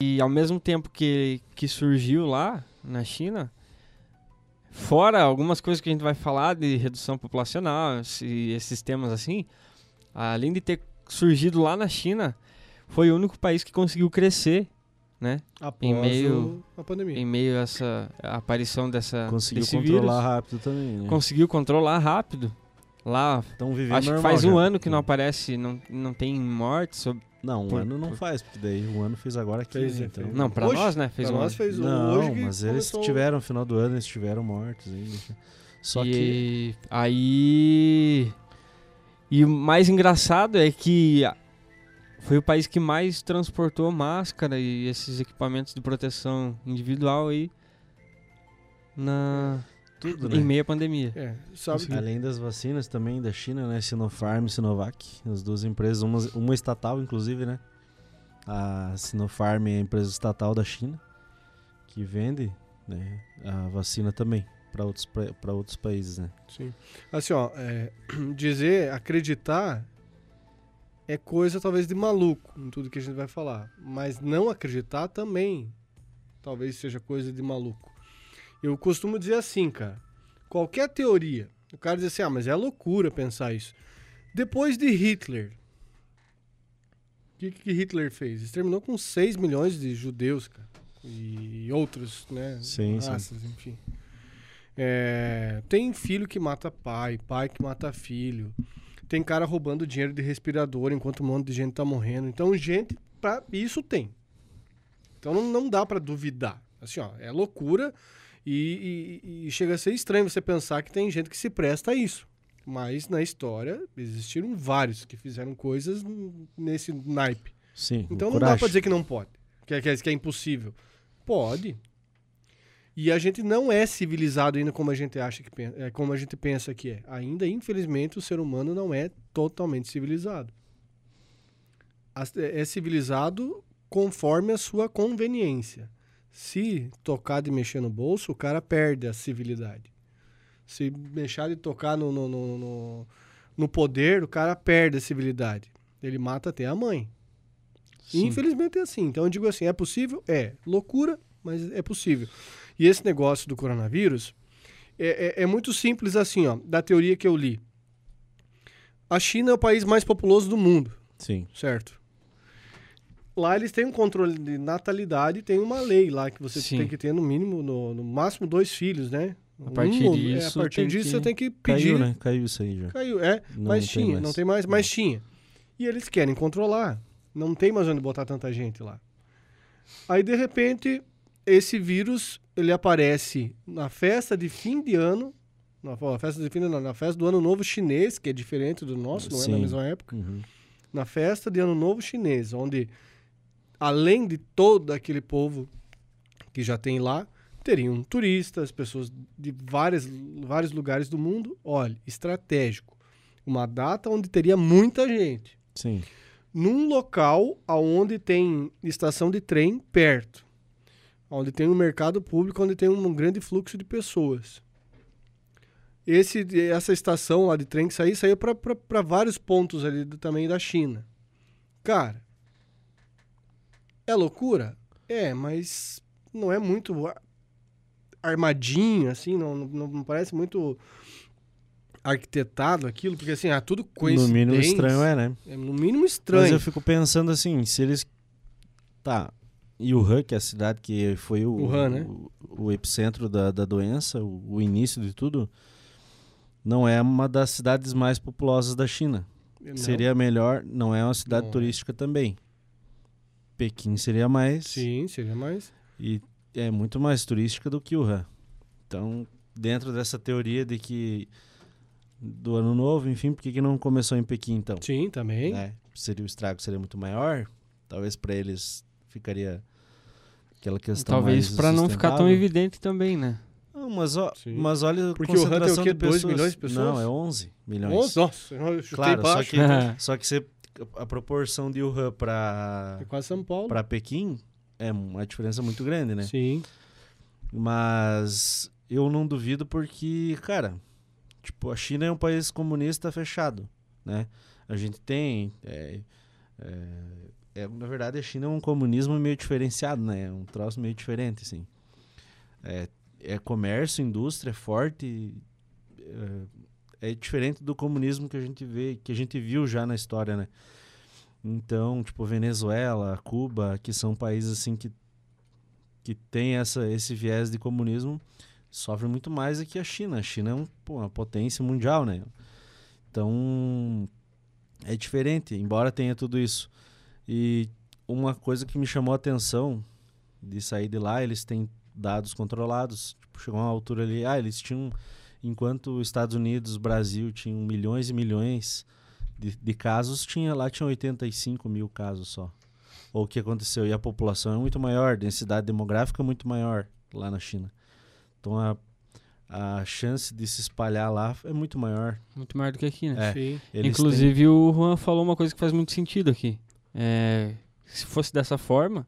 e ao mesmo tempo que, que surgiu lá na China, fora algumas coisas que a gente vai falar de redução populacional, esse, esses temas assim, além de ter surgido lá na China, foi o único país que conseguiu crescer, né? Após Em meio- a pandemia. Em meio a essa a aparição dessa Conseguiu desse controlar vírus. rápido também, né? Conseguiu controlar rápido. Lá, Estão vivendo acho que normal faz um já. ano que não aparece, não, não tem mortes. Sobre... Não, um Por- ano não por- faz, porque daí um ano fez agora aqui, Fez, né? é, Então... fez. Não, pra Hoje, nós, né? Fez pra um nós ano. fez o- Não, hoje que mas eles começou- tiveram, no final do ano, eles tiveram mortos ainda. Só que... e aí. E o mais engraçado é que foi o país que mais transportou máscara e esses equipamentos de proteção individual aí na Tudo, em né? meio à pandemia. É, sabe que Além das vacinas também da China, né? Sinopharm e Sinovac, as duas empresas, uma, uma estatal inclusive, né? A Sinopharm é a empresa estatal da China que vende né, a vacina também para outros, para outros países, né? Sim. Assim, ó, é, dizer, acreditar é coisa talvez de maluco em tudo que a gente vai falar. Mas não acreditar também talvez seja coisa de maluco. Eu costumo dizer assim, cara. Qualquer teoria, o cara diz assim, ah, mas é loucura pensar isso. Depois de Hitler, o que, que Hitler fez? Exterminou com 6 milhões de judeus, cara. E outros, né? Sim, sim. raças, enfim. É, tem filho que mata pai, pai que mata filho. Tem cara roubando dinheiro de respirador enquanto um monte de gente tá morrendo. Então, gente, pra, isso tem. Então não, não dá pra duvidar. Assim, ó, é loucura e, e- e chega a ser estranho você pensar que tem gente que se presta a isso. Mas na história existiram vários que fizeram coisas nesse naipe. Sim, Então não dá pra dizer que não pode, que é, que é- que é impossível. Pode. E a gente não é civilizado ainda como a gente acha que é, como a gente pensa que é. Ainda, infelizmente, o ser humano não é totalmente civilizado. É é civilizado conforme a sua conveniência. Se tocar de mexer no bolso, o cara perde a civilidade. Se deixar de tocar no, no, no, no- no poder, o cara perde a civilidade. Ele mata até a mãe. Sim. Infelizmente é assim. Então eu digo assim, é possível? É. Loucura, mas é possível. E esse negócio do coronavírus é, é- é muito simples assim, ó, da teoria que eu li. A China é o país mais populoso do mundo, Sim. certo? Lá eles têm um controle de natalidade, tem uma lei lá que você Sim. tem que ter no mínimo, no, no máximo dois filhos, né? A partir Um, é, disso, a partir tem disso que- você tem que pedir Caiu, né? Caiu isso aí já. Caiu, é. Não mas tem tinha, mais. não tem mais, mas tinha. E eles querem controlar. Não tem mais onde botar tanta gente lá. Aí, de repente, esse vírus, ele aparece na festa de fim de ano, na festa de fim de ano, na festa do ano novo chinês, que é diferente do nosso, não é na Sim. mesma época. Uhum. Na festa de ano novo chinês, onde, além de todo aquele povo que já tem lá, teriam turistas, pessoas de várias, vários lugares do mundo. Olha, estratégico. Uma data onde teria muita gente. Sim. Num local onde tem estação de trem perto. Onde tem um mercado público, onde tem um grande fluxo de pessoas. Esse, essa estação lá de trem que saiu, saiu para vários pontos ali do, também da China. Cara, é loucura? É, mas não é muito armadinho, assim, não, não, não parece muito arquitetado aquilo, porque assim, ah, tudo No coincidência. mínimo estranho é, né? É no mínimo Mas estranho. eu fico pensando assim, se eles. Tá. E Wuhan, que é a cidade que foi o, Wuhan, né? o, o epicentro da, da doença, o, o início de tudo, não é uma das cidades mais populosas da China. Não. Seria melhor, não é uma cidade Não é. turística também. Pequim seria mais. Sim, seria mais. E é muito mais turística do que Wuhan. Então, dentro dessa teoria de que do ano novo, enfim, por que, que não começou em Pequim então? Sim, também. né? Seria o estrago seria muito maior. Talvez para eles ficaria aquela questão Talvez para não ficar tão evidente também, né? Não, mas, ó, mas olha a Porque o Wuhan tem o concentração quê? de Dois pessoas. milhões de pessoas? Não, é 11 milhões. Nossa, nossa, eu chutei Claro, só baixo. que, só que você, a proporção de Wuhan para É para Pequim é uma diferença muito grande, né? Sim. Mas eu não duvido porque, cara, tipo, a China é um país comunista fechado, né? A gente tem é, é, é, na verdade, a China é um comunismo meio diferenciado, né? É um troço meio diferente, assim. É, é comércio, indústria forte. É, é diferente do comunismo que a gente vê, que a gente viu já na história, né? Então, tipo, Venezuela, Cuba, que são países assim que que tem essa, esse viés de comunismo, sofre muito mais do que a China. A China é um, pô, uma potência mundial, né? Então, é diferente, embora tenha tudo isso. E uma coisa que me chamou a atenção de sair de lá, eles têm dados controlados. Tipo, chegou uma altura ali, ah, eles tinham, enquanto os Estados Unidos, Brasil tinham milhões e milhões de, de casos, tinha lá tinha 85 mil casos só. Ou o que aconteceu? E a população é muito maior, densidade demográfica é muito maior lá na China. Então a, a chance de se espalhar lá é muito maior. Muito maior do que aqui, né? É. Inclusive o Juan falou uma coisa que faz muito sentido aqui. É, se fosse dessa forma,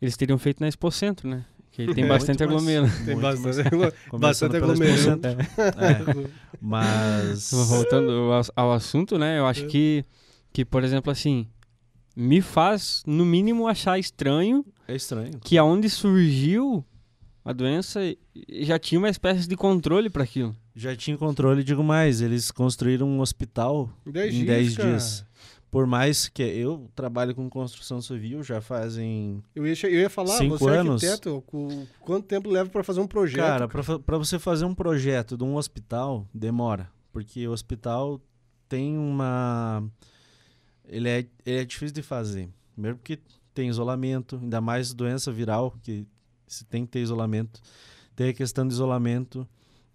eles teriam feito na Expo Centro, né? Que tem É, bastante aglomerado. Tem bastante, têm, bastante Center. É, mas Voltando ao, ao assunto, né? Eu acho É. que, que, por exemplo, assim, me faz, no mínimo, achar estranho é estranho. que aonde surgiu a doença já tinha uma espécie de controle para aquilo. Já tinha controle, digo mais, eles construíram um hospital Em 10 em dias, 10 cara. dias. Por mais que eu trabalho com construção civil, já fazem. Eu ia, eu ia falar, Cinco você é anos. arquiteto, cu- quanto tempo leva pra fazer um projeto? Cara, pra você fazer um projeto de um hospital, demora. Porque o hospital tem uma. Ele é, ele é difícil de fazer. Primeiro porque tem isolamento, ainda mais doença viral, que se tem que ter isolamento. Tem a questão de isolamento,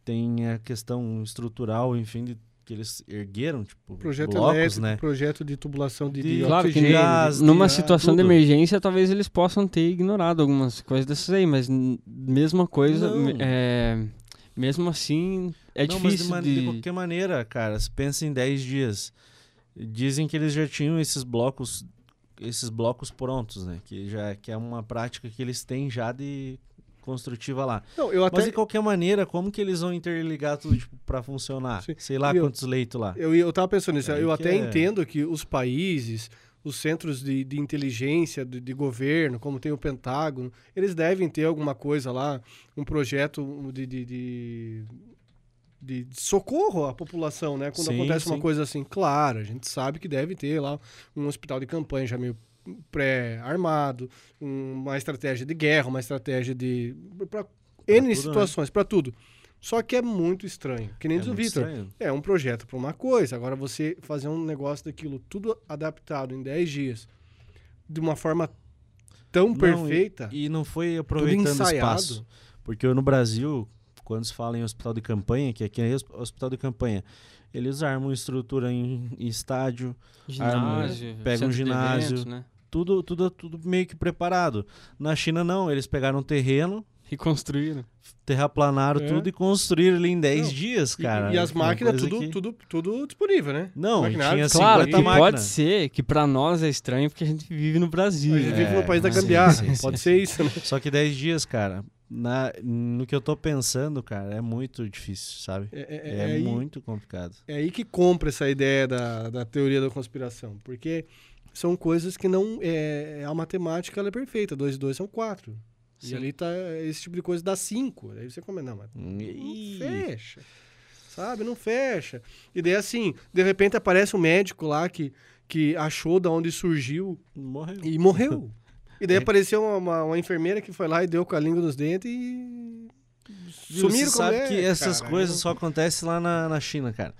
tem a questão estrutural, enfim, de, que eles ergueram, tipo, projeto blocos, elétrico, né? projeto de tubulação de, De- de Claro que oxigênio. gás, de- Numa de- situação de tudo. emergência, talvez eles possam ter ignorado algumas coisas dessas aí, mas mesma coisa, é, mesmo assim, é Não, mas de, difícil de... de qualquer maneira, cara, se pensa em 10 dias. Dizem que eles já tinham esses blocos, esses blocos prontos, né? Que já que é uma prática que eles têm já de construtiva lá. Não, eu Mas até de qualquer maneira, como que eles vão interligar tudo tipo, para funcionar? Sim. Sei lá eu- quantos leitos lá. Eu, eu tava pensando nisso. Aí Eu até é- entendo que os países, os centros de, de inteligência de, de governo, como tem o Pentágono, eles devem ter alguma coisa lá, um projeto de, de, de, socorro à população, né? Quando Sim, acontece uma sim. coisa assim. Claro, a gente sabe que deve ter lá um hospital de campanha já meio pré-armado, um- uma estratégia de guerra, uma estratégia de... para N tudo, né? situações, para tudo. Só que é muito estranho. Que nem É diz o estranho. É um projeto para uma coisa. Agora você fazer um negócio daquilo tudo adaptado em 10 dias, de uma forma tão Não, perfeita, E não foi aproveitando ensaiado. espaço. Porque no Brasil, quando se fala em hospital de campanha, que aqui é hos- hospital de campanha, eles armam estrutura em, em estádio, Ginásio, pega um centro de ginásio. eventos, né? tudo, tudo, tudo meio que preparado. Na China, não, eles pegaram um terreno, E construíram. terraplanaram É. tudo e construíram ali em 10 Não, dias, E- cara. e, as Uma máquinas tudo, que- tudo, tudo disponível, né? Não, tinha Claro 50 que máquinas. pode ser que pra nós é estranho porque a gente vive no Brasil. A gente né? vive no país da gambiarra. pode ser isso, né? Só que 10 dias, cara, na, no que eu tô pensando, cara, é muito difícil, sabe? É, é- é É, aí, muito complicado. é aí que compra essa ideia da, da teoria da conspiração. Porque são coisas que não. É, a matemática ela é perfeita. 2 e 2 são 4. E ali tá. Esse tipo de coisa dá 5. Aí você come, não, mas Não Ih, fecha. Sabe? Não fecha. E daí, assim, de repente aparece um médico lá que, que achou da onde surgiu morreu. e morreu. E daí É. apareceu uma, uma, uma enfermeira que foi lá e deu com a língua nos dentes e. Sumiram você com a sabe mulher, que essas cara. coisas só acontecem lá na, na China, cara.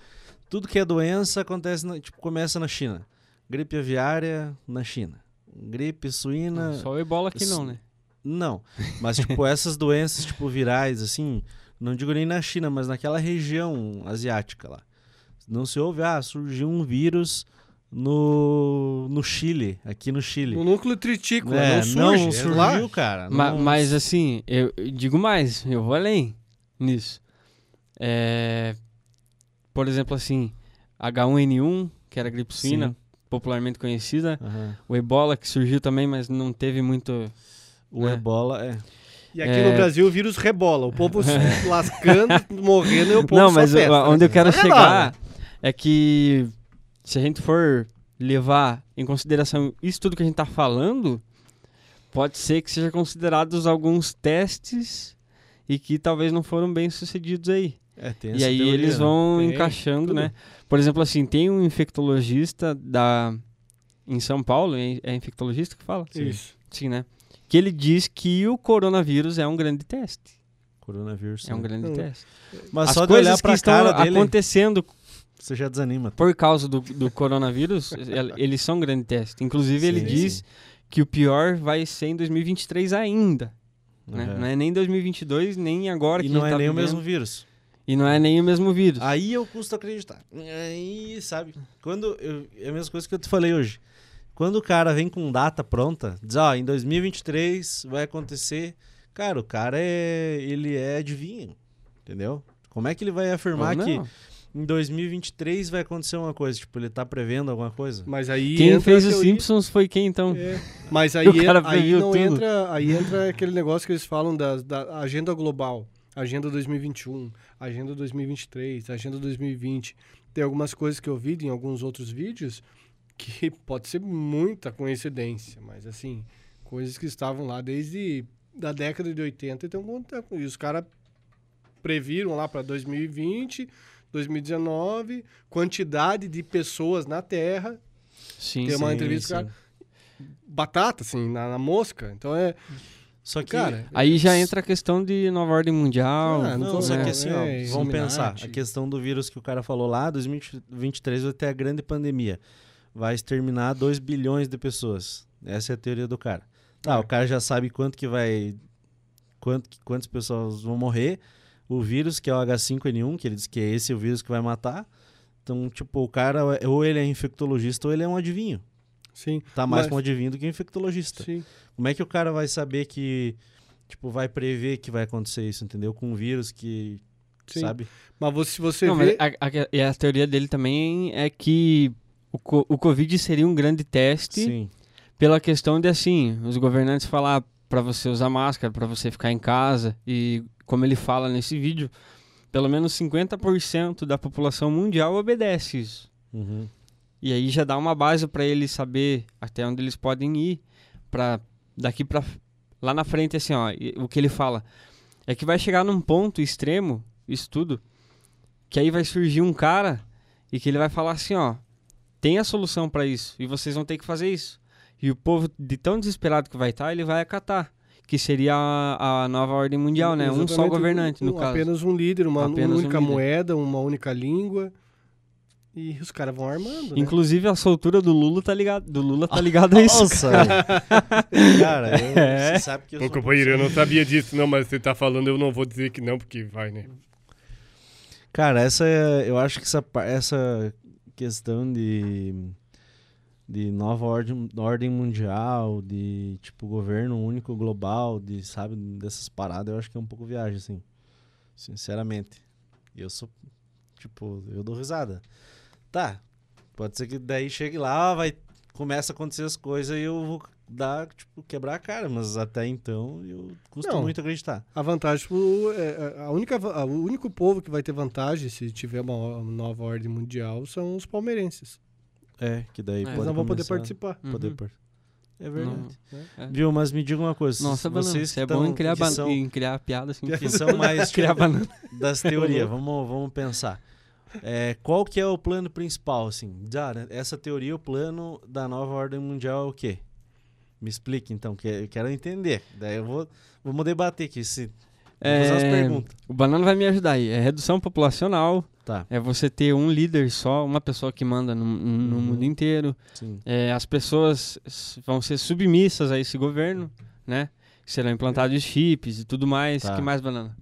Tudo que é doença acontece, na- tipo, começa na China. Gripe aviária na China. Gripe suína. Só o ebola aqui não, né? Não. Mas, tipo, essas doenças, tipo, virais, assim, não digo nem na China, mas naquela região asiática lá. Não se ouve, ah, surgiu um vírus no, no Chile, aqui no Chile. No núcleo tritículo. É, não surge. não é surgiu, lá. cara. Ma- não- Mas assim, eu eu digo mais, eu vou além nisso. É, por exemplo, assim, H1N1, que era gripe suína, Sim. popularmente conhecida. Aham. O ebola, que surgiu também, mas não teve muito. O É. ebola é. E aqui É. no Brasil o vírus rebola. O povo se lascando, morrendo e o povo não, mas festa, o- onde né? eu quero é chegar é que se a gente for levar em consideração isso tudo que a gente está falando, pode ser que seja considerados alguns testes e que talvez não foram bem sucedidos aí. É, tem E aí teoria, eles né? vão Tem, encaixando, tudo. né? Por exemplo, assim, tem um infectologista da em São Paulo, é é infectologista que fala? Isso. Sim, né? Que ele diz que o coronavírus é um grande teste. Coronavírus. É um grande Hum. teste. Mas As só de coisas olhar estão cara dele, acontecendo você já desanima. por causa do, do coronavírus, el- eles são um grande teste. Inclusive, ele Sim, diz sim. que o pior vai ser em 2023 ainda. Né? Uhum. Não é nem 2022, nem agora E que não é tá nem o vivendo. mesmo vírus. E não é nem o mesmo vírus. Aí eu custo acreditar. Aí, sabe? Quando eu, é a mesma coisa que eu te falei hoje. Quando o cara vem com data pronta, diz, ó, em 2023 vai acontecer. Cara, o cara é. Ele é adivinho. Entendeu? Como é que ele vai afirmar que. Em 2023 vai acontecer uma coisa? Tipo, ele tá prevendo alguma coisa? Mas aí Quem fez os Simpsons foi quem então? É, Mas aí, O cara aí não tudo. entra, aí entra aquele negócio que eles falam da, da agenda global, agenda 2021, agenda 2023, agenda 2020. Tem algumas coisas que eu vi em alguns outros vídeos que pode ser muita coincidência, mas assim, coisas que estavam lá desde da década de 80 então e os caras previram lá para 2020, 2019, quantidade de pessoas na Terra Sim, Tem uma sim. entrevista, cara, batata, assim, na, na mosca. Então é. Só que. Cara, Aí já entra a questão de nova ordem mundial. Ah, Não, só é, que assim, ó, é, vamos pensar. A questão do vírus que o cara falou lá, 2023 vai ter a grande pandemia. Vai exterminar 2 bilhões de pessoas. Essa é a teoria do cara. Tá, É. o cara já sabe quanto que vai. Quanto, quantas pessoas vão morrer. O vírus, que é o H5N1, que ele diz que é esse o vírus que vai matar. Então, tipo, o cara, ou ele é infectologista ou ele é um adivinho. Sim. Tá mais Mas- com adivinho do que infectologista. Sim. Como é que o cara vai saber que, tipo, vai prever que vai acontecer isso, entendeu? Com um vírus que, Sim. sabe? Mas você, se você Não, mas vê. a, a- e a teoria dele também é que o, o Covid seria um grande teste Sim. pela questão de, assim, os governantes falar pra você usar máscara, pra você ficar em casa. E como ele fala nesse vídeo, pelo menos 50% da população mundial obedece isso. Uhum. E aí já dá uma base pra eles saber até onde eles podem ir para daqui pra lá na frente assim, ó, o que ele fala é que vai chegar num ponto extremo isso tudo, que aí vai surgir um cara e que ele vai falar assim, ó, tem a solução pra isso e vocês vão ter que fazer isso. E o povo de tão desesperado que vai estar, ele vai acatar, que seria a, a nova ordem mundial, né? Um só exatamente, governante no um- caso. Apenas um líder, uma, uma Apenas um única líder. moeda, uma única língua. E os caras vão armando. né? Inclusive a soltura do Lula tá ligado, do Lula tá ligado a isso. Nossa! cara, eu, É. você sabe que eu Ô, sou... companheiro, eu não sabia disso, não, mas você tá falando, eu não vou dizer que não, porque vai, né? Cara, essa é- eu acho que essa, essa questão de de nova ordem, ordem mundial, de tipo governo único global, de sabe dessas paradas, eu acho que é um pouco viagem assim. Sinceramente. Eu sou tipo, eu dou risada. Tá. Pode ser que daí chegue lá, vai começa a acontecer as coisas e eu vou dar, tipo, quebrar a cara, mas até então eu custa muito acreditar. A vantagem, pro- é, a única, a- o único povo que vai ter vantagem se tiver uma, uma nova ordem mundial são os palmeirenses. É, que daí É. pode Eles não vão poder participar. Poder Uhum. par- É verdade. É. Viu, mas me diga uma coisa. Nossa, vocês Você é bom em criar, que ban- são, em criar piada assim. que são mais criar tipo, banana. das teorias. Vamos, vamos pensar. É, qual que é o plano principal, assim? Ah, né, essa teoria, o plano da nova ordem mundial é o quê? Me explique, então, que eu quero entender. Daí eu vou, vamos debater aqui. Se, vou fazer É, perguntas. o banana vai me ajudar aí. É redução populacional. Tá, É você ter um líder só, uma pessoa que manda no, no Uhum. mundo inteiro. sim. É, as pessoas vão ser submissas a esse governo, né? Serão implantados chips e tudo mais. Tá. que mais, banana?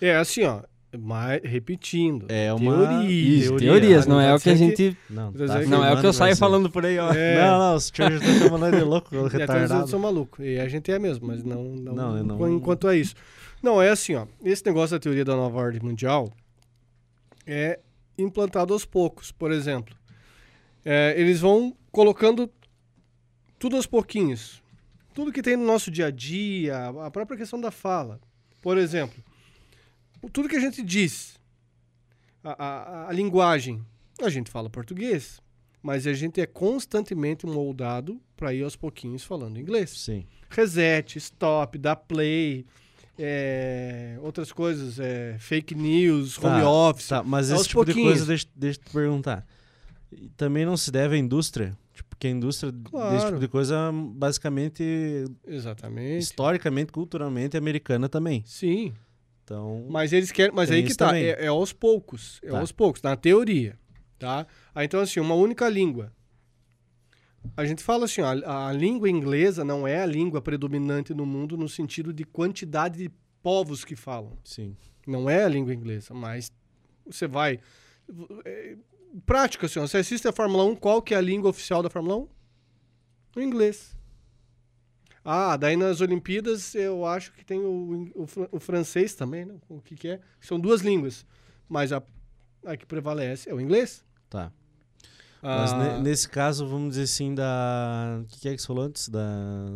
É assim, ó. Mas, repetindo. É uma... Teoria. Isso, teoria, teorias, não não é vai o que a que- gente. Não, Quer dizer tá que- Não é o que eu saio ser. falando por aí, ó. É. Não, não, os senhores estão chamando nós de louco, E até os retardado. outros são malucos. E a gente é mesmo, mas não, não, Não, eu não- enquanto é isso. Não, é assim, ó. Esse negócio da teoria da nova ordem mundial é implantado aos poucos. Por exemplo, é, eles vão colocando tudo aos pouquinhos. Tudo que tem no nosso dia a dia, a própria questão da fala. Por exemplo, tudo que a gente diz, a, a- a linguagem, a gente fala português. Mas a gente é constantemente moldado para ir aos pouquinhos falando inglês. Sim. Reset, stop, dar play, é, outras coisas, é, fake news, Tá, home office. Tá, mas esse tipo de pouquinhos. coisa, deixa, deixa eu te perguntar. Também não se deve à indústria? Tipo, porque a indústria desse Claro. tipo de coisa, basicamente, Exatamente. historicamente, culturalmente, é americana também. Sim. Então, Mas eles querem. Mas aí que tá. É, é aos poucos. É Tá. aos poucos, na teoria. Tá? Ah, então, assim, uma única língua. A gente fala assim, a, a língua inglesa não é a língua predominante no mundo no sentido de quantidade de povos que falam. sim. Não é a língua inglesa, mas você vai. É, prática, assim, ó, você assiste a Fórmula 1, qual que é a língua oficial da Fórmula 1? O inglês. Ah, daí nas Olimpíadas eu acho que tem o, o, o francês também, né? O que, que é? São duas línguas. Mas a, a que prevalece é o inglês. Tá. Mas Ah, ne- nesse caso, vamos dizer assim, da. O que, que é que você falou antes? Da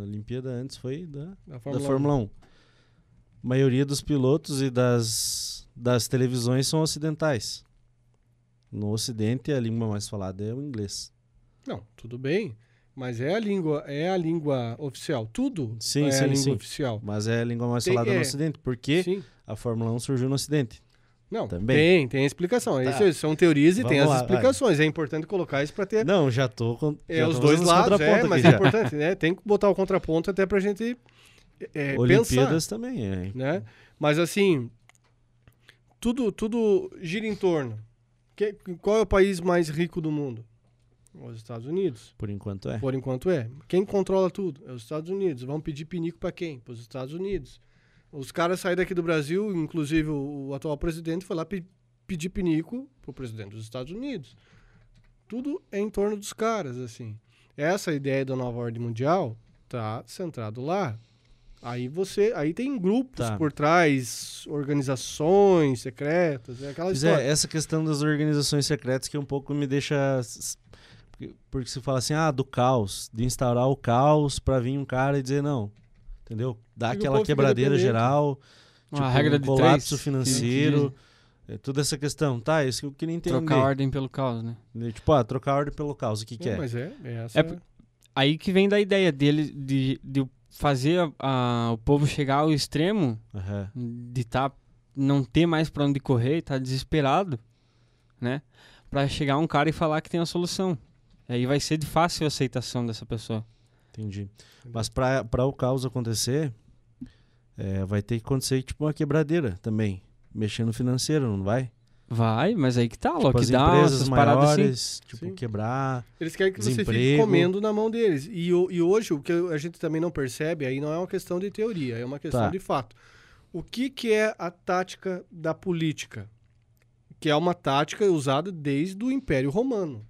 Olimpíada antes foi da, da da Fórmula 1. A maioria dos pilotos e das, das televisões são ocidentais. No Ocidente, a língua mais falada é o inglês. Não, tudo bem. Mas é a língua, é a língua oficial. Tudo Sim, é sim, a língua sim. oficial. Mas é a língua mais Tem- falada é. no Ocidente, porque Sim. a Fórmula 1 surgiu no Ocidente. Não, Também. tem, tem explicação. Tá. Isso são teorias e tem Vamos as lá, explicações. É importante colocar isso para ter Não, já tô com. é, já os dois lados, é, mas é já. importante, né? Tem que botar o contraponto até pra gente é, Olimpíadas pensar, também, é. né? Mas assim, tudo, tudo gira em torno. Que- qual é o país mais rico do mundo? Os Estados Unidos. Por enquanto é. Por enquanto é. Quem controla tudo? É os Estados Unidos. Vão pedir pinico para quem? Para os Estados Unidos. Os caras saíram daqui do Brasil, inclusive o, o atual presidente foi lá pe- pedir pinico pro presidente dos Estados Unidos. Tudo é em torno dos caras, assim. Essa ideia da nova ordem mundial tá centrado lá. Aí você, aí tem grupos Tá. por trás, organizações secretas, é aquela Pois história. é, essa questão das organizações secretas que um pouco me deixa. porque- Porque se fala assim, ah, do caos, de instaurar o caos pra vir um cara e dizer não. Entendeu? Dá E aquela quebradeira geral, Uma tipo, regra um de colapso três, financeiro, é, toda essa questão. Tá, isso que eu queria entender. Trocar a ordem pelo caos, né? Tipo, ah, trocar a ordem pelo caos, o que, que É, é? Mas é, é essa. É Aí que vem da ideia dele de, de fazer a- a- o povo chegar ao extremo Aham. de tá, não ter mais pra onde correr, tá desesperado, né? Pra chegar um cara e falar que tem a solução. Aí vai ser de fácil aceitação dessa pessoa. Entendi. Mas pra, pra o caos acontecer, é, vai ter que acontecer tipo uma quebradeira também. Mexer no financeiro, não vai? Vai, mas aí que tá, Tipo, as lockdown, empresas essas paradas assim. maiores, tipo, Sim. quebrar. Eles querem que você fique Desemprego. comendo na mão deles. E, e hoje, o que a gente também não percebe, aí não é uma questão de teoria, é uma questão Tá. de fato. O que, que é a tática da política? Que é uma tática usada desde o Império Romano.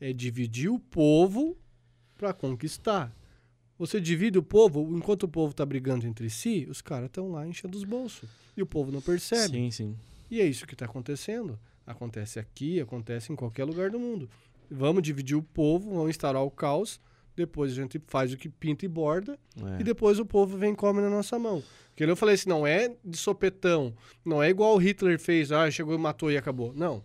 É dividir o povo para conquistar. Você divide o povo, enquanto o povo está brigando entre si, os caras estão lá enchendo os bolsos. E o povo não percebe. Sim, sim. E é isso que está acontecendo. Acontece aqui, acontece em qualquer lugar do mundo. Vamos dividir o povo, vamos instaurar o caos, depois a gente faz o que pinta e borda, É. e depois o povo vem e come na nossa mão. Porque eu falei assim, não é de sopetão, não é igual o Hitler fez, ah, chegou e matou e acabou. Não.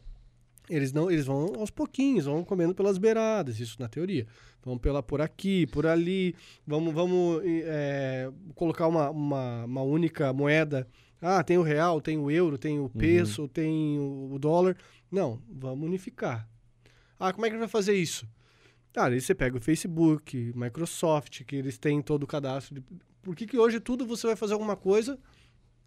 Eles não, eles vão aos pouquinhos, vão comendo pelas beiradas, isso na teoria. Vão pela por aqui, por ali, vamos, vamos é, colocar uma, uma, uma única moeda. Ah, tem o real, tem o euro, tem o peso, tem o, dólar. Não, vamos unificar. Ah, como é que vai fazer isso? Cara, aí você pega o Facebook, Microsoft, que eles têm todo o cadastro. De... Por que, que hoje tudo você vai fazer alguma coisa?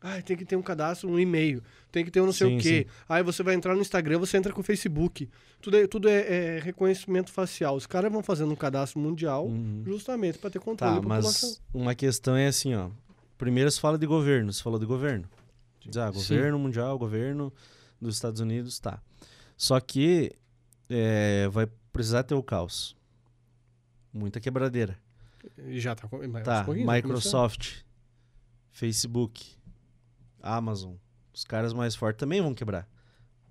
Ah, tem que ter um cadastro, um e-mail, tem que ter um não sei Sim, o quê. Aí você vai entrar no Instagram, você entra com o Facebook. Tudo é, tudo é, é reconhecimento facial. Os caras vão fazendo um cadastro mundial Uhum. justamente para ter controle Tá, da mas uma questão é assim, ó. Primeiro se fala de governo, se falou de governo. Diz, ah, Sim. governo mundial, governo dos Estados Unidos, tá. Só que é, vai precisar ter o caos. Muita quebradeira. E já tá, Tá, tá Microsoft, Facebook, Amazon, os caras mais fortes também vão quebrar.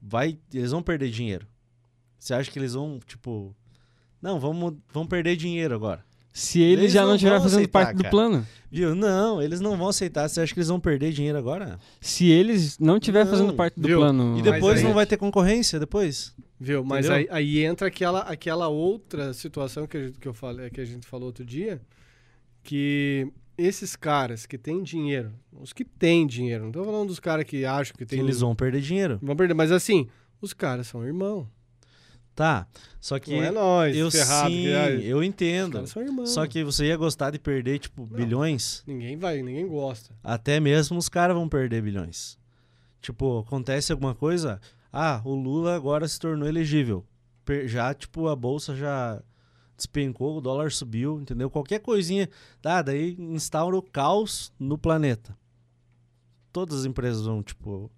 Vai, eles vão perder dinheiro. Você acha que eles vão, tipo, não, vamos, vamos perder dinheiro agora. Se ele Eles já não estiver fazendo aceitar, parte do cara. plano. Viu? Não, eles não vão aceitar. Você acha que eles vão perder dinheiro agora? Se eles não estiver fazendo parte do viu? plano. E depois aí- não vai ter concorrência depois? Viu? Mas aí, aí entra aquela, aquela outra situação que, a gente, que, eu falei, que a gente falou outro dia, que esses caras que têm dinheiro, os que têm dinheiro, não tô falando dos caras que acham que Que tem... eles vão perder dinheiro. vão perder, mas assim, os caras são irmão. Tá. Só que Não é nós, eu ferrado. sim, que, ah, eu os entendo. caras são irmãos. Só que você ia gostar de perder, tipo, bilhões. Ninguém vai, ninguém gosta. Até mesmo os caras vão perder bilhões. Tipo, acontece alguma coisa, ah, o Lula agora se tornou elegível. Já, tipo, a bolsa já despencou, o dólar subiu, entendeu? Qualquer coisinha, tá, daí instaura o caos no planeta. Todas as empresas vão, tipo,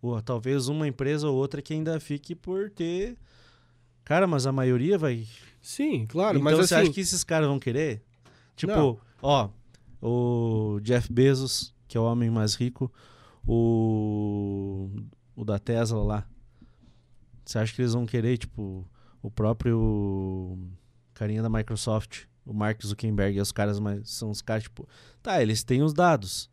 ou talvez uma empresa ou outra que ainda fique por ter. Cara, mas a maioria vai Sim, claro, então mas você assim... acha que esses caras vão querer? Tipo, Não. ó, o Jeff Bezos, que é o homem mais rico, o, o da Tesla lá. Você acha que eles vão querer, tipo, o próprio carinha da Microsoft, o Mark Zuckerberg, os caras mais, são os caras, tipo, tá, eles têm os dados.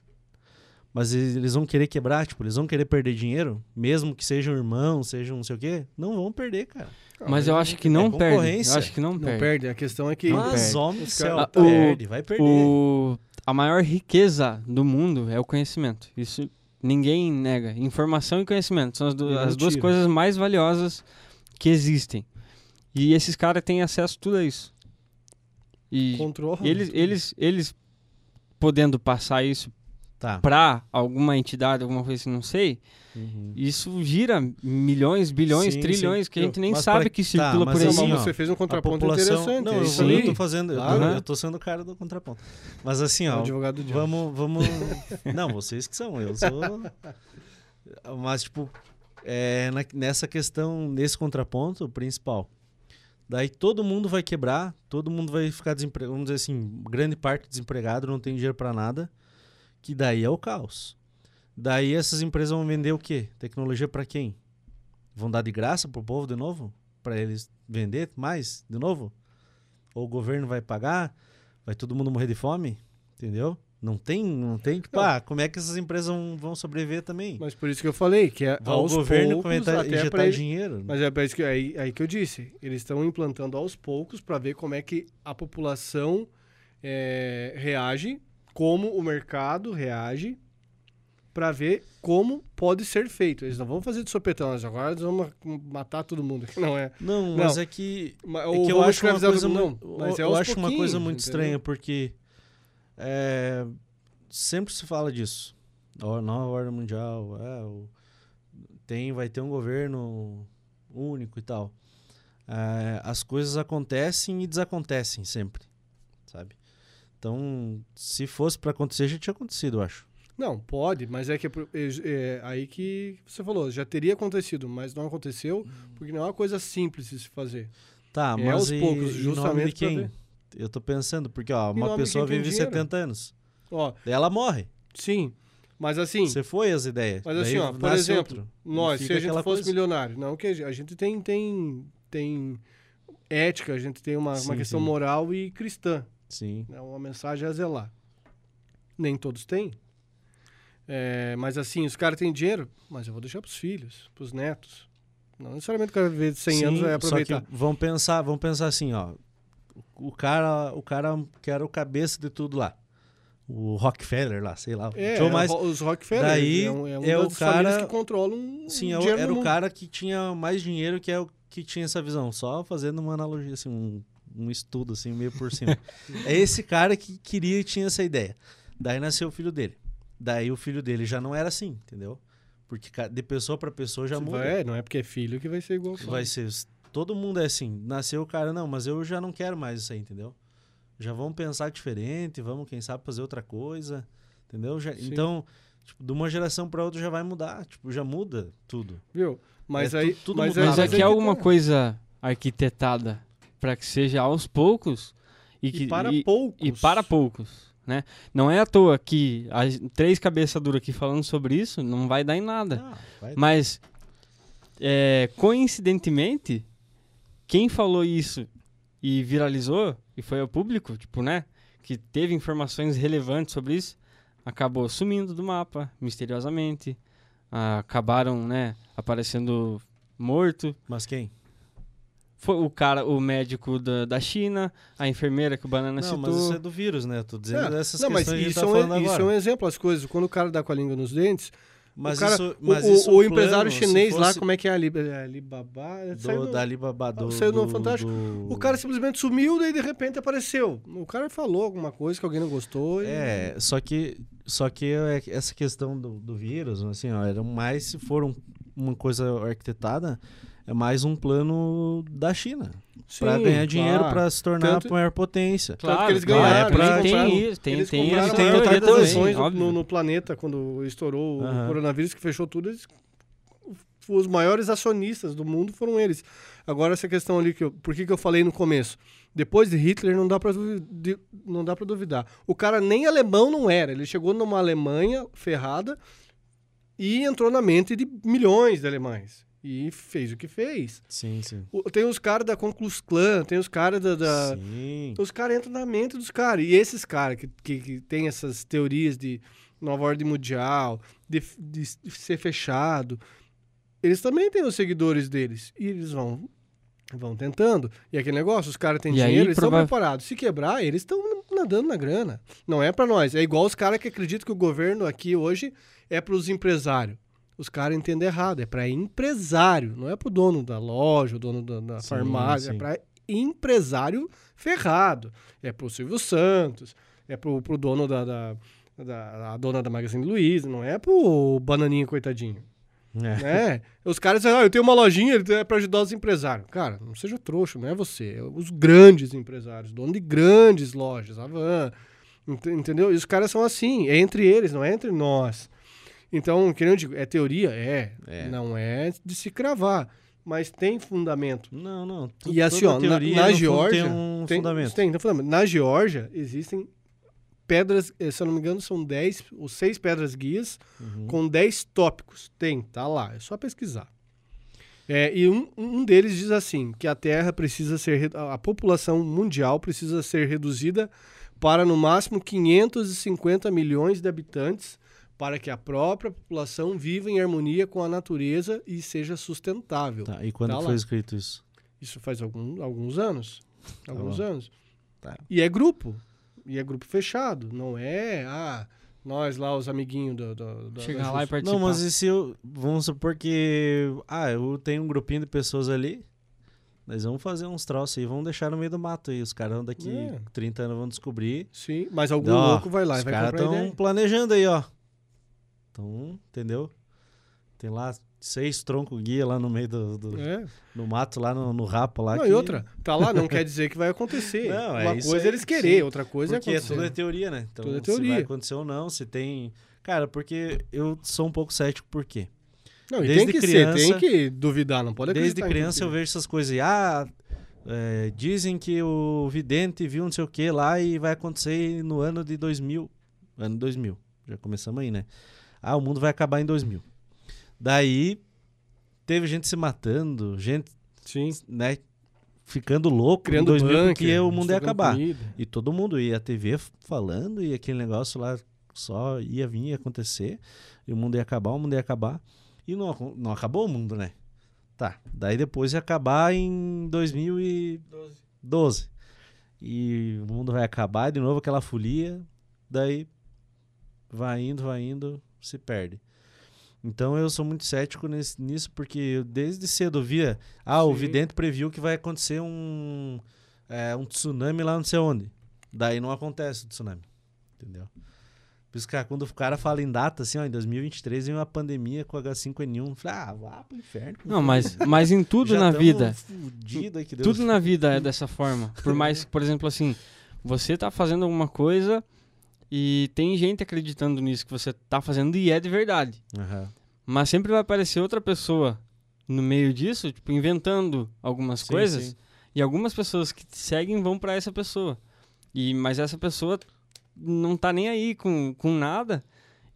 Mas eles vão querer quebrar, tipo, eles vão querer perder dinheiro, mesmo que sejam irmãos, sejam não sei o quê? Não vão perder, cara. Mas eu acho que não é perde. Eu concorrência. acho que não, Não perde. perde, a questão é que... Mas, homem do Os céu, Ah, o- perde, vai perder. O, a maior riqueza do mundo é o conhecimento. Isso ninguém nega. Informação e conhecimento são as, E não as duas coisas mais valiosas que existem. E esses caras têm acesso a tudo a isso. E Controla. eles, eles, eles podendo passar isso Tá. pra alguma entidade, alguma coisa assim, não sei, Uhum. isso gira milhões, bilhões, Sim, trilhões sim. que a gente nem Mas sabe pra- que tá, circula mas por aí. Não, assim, ó, você fez um contraponto população. interessante. Não, é eu, isso eu aí. tô fazendo. eu tô- Claro. Eu, tô sendo o cara do contraponto. Mas assim, É ó. advogado. Vamos, vamos. Não, vocês que são, eu sou. Mas, tipo, é, na- nessa questão, nesse contraponto principal. Daí todo mundo vai quebrar, todo mundo vai ficar desempregado. Vamos dizer assim, grande parte desempregado, não tem dinheiro pra nada. Que daí é o caos. Daí essas empresas vão vender o quê? Tecnologia pra quem? Vão dar de graça pro povo de novo? Pra eles vender mais de novo? Ou o governo vai pagar? Vai todo mundo morrer de fome? Entendeu? Não tem, não tem. Tipo, Não. ah, como é que essas empresas vão, sobreviver também? Mas por isso que eu falei, que é o governo poucos, comentar, até injetar ele- dinheiro. Mas é isso que, aí, aí que eu disse. Eles estão implantando aos poucos para ver como é que a população é, reage, como o mercado reage, para ver como pode ser feito. Eles não vão fazer de sopetão, mas agora eles vão ma- matar todo mundo. Não é. Não, mas é que É que eu vamos acho uma coisa. Não, mas é eu acho uma coisa muito entendeu? estranha porque é, sempre se fala disso. A nova ordem mundial, é, o- tem, vai ter um governo único e tal. É, as coisas acontecem e desacontecem sempre, sabe? Então, se fosse pra acontecer, já tinha acontecido, eu acho. Não, pode, mas é que é, é, é aí que você falou, já teria acontecido, mas não aconteceu, porque não é uma coisa simples de se fazer. Tá, É mas aos e, poucos, em nome de justamente quem? Eu tô pensando, porque ó, uma de pessoa vive dinheiro. 70 anos, Ó, daí ela morre. sim, mas assim, Você foi as ideias. Mas daí assim, ó, por exemplo, outro. nós, se a gente fosse coisa. milionário, não que a gente, tem, tem, tem ética, a gente tem uma, uma Sim, questão sim. moral e cristã, Sim. né, uma mensagem a zelar. Nem todos têm. É, mas assim, os caras têm dinheiro, mas eu vou deixar pros filhos, pros netos. Não necessariamente o cara viver 100 Sim, anos vai Só aproveitar. que vão pensar, vão pensar assim, ó. O cara, o cara que era o cabeça de tudo lá. O Rockefeller lá, sei lá. É, Tinha mais, os Rockefeller Daí é, um, é, é o cara- que controlam um sim, é o- era o cara que tinha mais dinheiro que é o que tinha essa visão. Só fazendo uma analogia, assim, um, um estudo assim, meio por cima. é esse cara que queria e tinha essa ideia. Daí nasceu o filho dele. Daí o filho dele já não era assim, entendeu? Porque de pessoa para pessoa já muda. É, não é porque é filho que vai ser igual. Vai ser. Todo mundo é assim. Nasceu o cara, não, mas eu já não quero mais isso aí, entendeu? Já vamos pensar diferente, vamos, quem sabe, fazer outra coisa. Entendeu? Já- então, tipo, de uma geração para outra já vai mudar. Tipo, já muda tudo. Viu? Mas É aí. tu- tudo mas mudado. aí, Mas aí aqui que é alguma coisa arquitetada para que seja aos poucos e, que, E para e- poucos. e para poucos, né? Não é à toa que as três cabeças duras aqui falando sobre isso não vai dar em nada. Ah, Mas, é, coincidentemente, quem falou isso e viralizou, e foi ao público, tipo, né? Que teve informações relevantes sobre isso, acabou sumindo do mapa, misteriosamente. Ah, acabaram, né, aparecendo morto. Mas quem? Foi o cara, o médico da, da China, a enfermeira que o Banana Não, citou. mas isso é do vírus, né? Tô dizendo É, dessas não, mas questões gente isso, tá é um, falando isso é agora. um exemplo, as coisas. Quando o cara dá com a língua nos dentes, Mas o, cara, isso, o- mas o, isso o plano, empresário chinês lá, fosse como é que é ali? É Alibaba? Saiu do, do- da Alibaba, do, saiu no do- Fantástico. do- O cara simplesmente sumiu, daí de repente apareceu. O cara falou alguma coisa que alguém não gostou. e- É, só que, só que é- essa questão do, do vírus, assim, ó, era mais, se for um- uma coisa arquitetada, é mais um plano da China. Sim, Pra ganhar dinheiro, claro. pra se tornar Tanto- a maior potência. Tanto que eles claro, ganharam, eles tem, compraram- isso, tem, eles tem essa tem a outra maior teoria coisa, posições também, óbvio. no, no planeta quando estourou o coronavírus, que fechou tudo. Eles, os maiores acionistas do mundo foram eles. Agora, essa questão ali, que eu, por que, que eu falei no começo? Depois de Hitler, não dá, pra, de- não dá pra duvidar. O cara nem alemão não era. Ele chegou numa Alemanha ferrada e entrou na mente de milhões de alemães. E fez o que fez. Sim, sim. O- Tem os caras da Klux Klan, tem os caras da, da, Sim. os caras entram na mente dos caras. E esses caras que, que, que tem essas teorias de nova ordem mundial, de, de ser fechado, eles também têm os seguidores deles. E eles vão vão tentando. E aquele negócio, os caras têm E aí, dinheiro, eles estão prova- preparados. Se quebrar, eles estão nadando na grana. Não é pra nós. É igual os caras que acreditam que o governo aqui hoje é pros empresários. Os caras entendem errado. É pra empresário. Não é pro dono da loja, o dono da, da Sim, farmácia. É sim. pra empresário ferrado. É pro Silvio Santos. É pro, pro dono da, da, da- dona da Magazine Luiza. Não é pro bananinha coitadinho. É. né? Os caras dizem, ah, eu tenho uma lojinha é pra ajudar os empresários. Cara, não seja trouxa, não é você. É os grandes empresários, dono de grandes lojas, a Van, ent- entendeu? E os caras são assim, é entre eles, não é entre nós. Então, que nem eu digo, é teoria? É. É. Não é de se cravar, mas tem fundamento. Não, não. tu- E assim, ó, na- na Geórgia, tem um Tem, fundamento. tem, tem fundamento. Na Geórgia, existem pedras, eh, se eu não me engano, são 10 ou 6 pedras guias Uhum. com 10 tópicos. Tem, tá lá, é só pesquisar. É, e um, um deles diz assim, que a Terra precisa ser, a população mundial precisa ser reduzida para no máximo 550 milhões de habitantes para que a própria população viva em harmonia com a natureza e seja sustentável. Tá, e quando Tá que lá. foi escrito isso? Isso faz algum- alguns anos. Alguns bom. anos. Tá. E é grupo. E é grupo fechado. Não é, ah, nós lá, os amiguinhos do. do, do Chegar lá e participar. Não, mas e se eu. Vamos supor que. Ah, eu tenho um grupinho de pessoas ali. Nós vamos fazer uns troços aí, vamos deixar no meio do mato aí. Os caras daqui É. 30 anos vão descobrir. Sim, mas algum Ó, louco vai lá e Os vai caras comprar estão ideia. planejando aí, ó. Então, entendeu? Tem lá seis troncos guia lá no meio do, do, É. no mato, lá no, no rapo lá. Não, que- e outra, tá lá, não quer dizer que vai acontecer. Não, é Uma isso coisa é eles querer, sim. outra coisa Porque é é acontecer. tudo é teoria, né? Então, Tudo é se vai teoria. acontecer ou não, se tem... Cara, porque eu sou um pouco cético, por quê? Não, e desde tem que criança- ser, tem que duvidar, não pode Desde criança eu vejo essas coisas aí. Ah, é, dizem que o vidente viu não sei o que lá e vai acontecer no ano de 2000. Ano 2000. Já começamos aí, né? Ah, o mundo vai acabar em 2000. Daí teve gente se matando, gente, Sim, né, ficando louco criando em 2000 bunker, porque o mundo ia acabar. comida. E todo mundo ia a TV falando e aquele negócio lá só ia vir ia acontecer. E o mundo ia acabar, o mundo ia acabar. E não, não acabou o mundo, né? Tá. Daí depois ia acabar em 2012. E o mundo vai acabar de novo aquela folia. Daí vai indo, vai indo, se perde. Então eu sou muito cético nesse- nisso, porque eu desde cedo eu via. Ah, o Sim. vidente previu que vai acontecer um, é, um tsunami lá não sei onde. Daí não acontece o tsunami. Entendeu? Por isso que ah, quando o cara fala em data, assim, ó, em 2023 vem uma pandemia com H5N1. eu Falei, ah, vá pro inferno. Não, mas, mas em tudo Já na vida, fudido Deus tudo na vida é dessa forma. Por mais que, por exemplo, assim, você tá fazendo alguma coisa e tem gente acreditando nisso que você tá fazendo e é de verdade. Aham. Mas sempre vai aparecer outra pessoa no meio disso, tipo, inventando algumas Sim, coisas. sim. E algumas pessoas que te seguem vão pra essa pessoa. E, mas essa pessoa não tá nem aí com, com nada.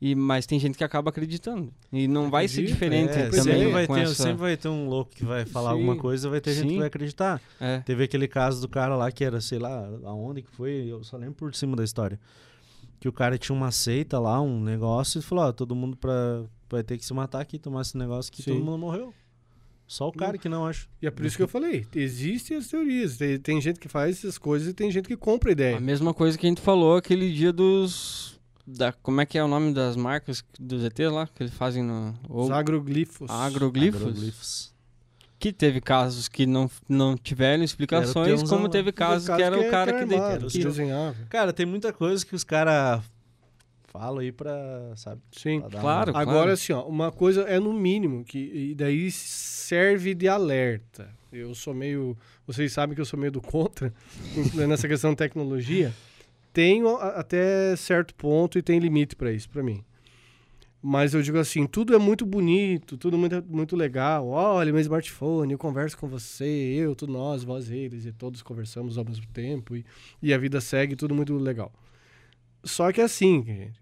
E, mas tem gente que acaba acreditando. E não vai ser diferente É, também sempre, vai com ter, essa... sempre vai ter um louco que vai falar Sim. alguma coisa, vai ter gente Sim. que vai acreditar. É. Teve aquele caso do cara lá que era, sei lá, aonde que foi, eu só lembro por cima da história. Que o cara tinha uma seita lá, um negócio, e falou, ó, todo mundo pra, vai ter que se matar aqui, tomar esse negócio que Sim. todo mundo morreu. Só o cara que não acha. E é por isso que eu falei, existem as teorias. Tem, tem gente que faz essas coisas e tem gente que compra a ideia. A mesma coisa que a gente falou aquele dia dos. Da, como é que é o nome das marcas dos ETs lá? Que eles fazem no. Os Ou, agroglifos. agroglifos. Agroglifos. Que teve casos que não, não tiveram explicações, como teve casos caso que era o cara que, armado, deita- que que desenhava. Cara, tem muita coisa que os caras falam aí pra, sabe? Sim. pra Claro. uma- Agora, assim, ó, uma coisa é no mínimo, que e daí serve de alerta. Eu sou meio. Vocês sabem que eu sou meio do contra nessa questão de tecnologia. Tenho a- até certo ponto e tem limite para isso, para mim. Mas eu digo assim, tudo é muito bonito, tudo muito, muito legal. Olha, meu smartphone, eu converso com você, eu, tu, nós, vós, eles, e todos conversamos ao mesmo tempo, e, e a vida segue, tudo muito legal. Só que é assim, gente.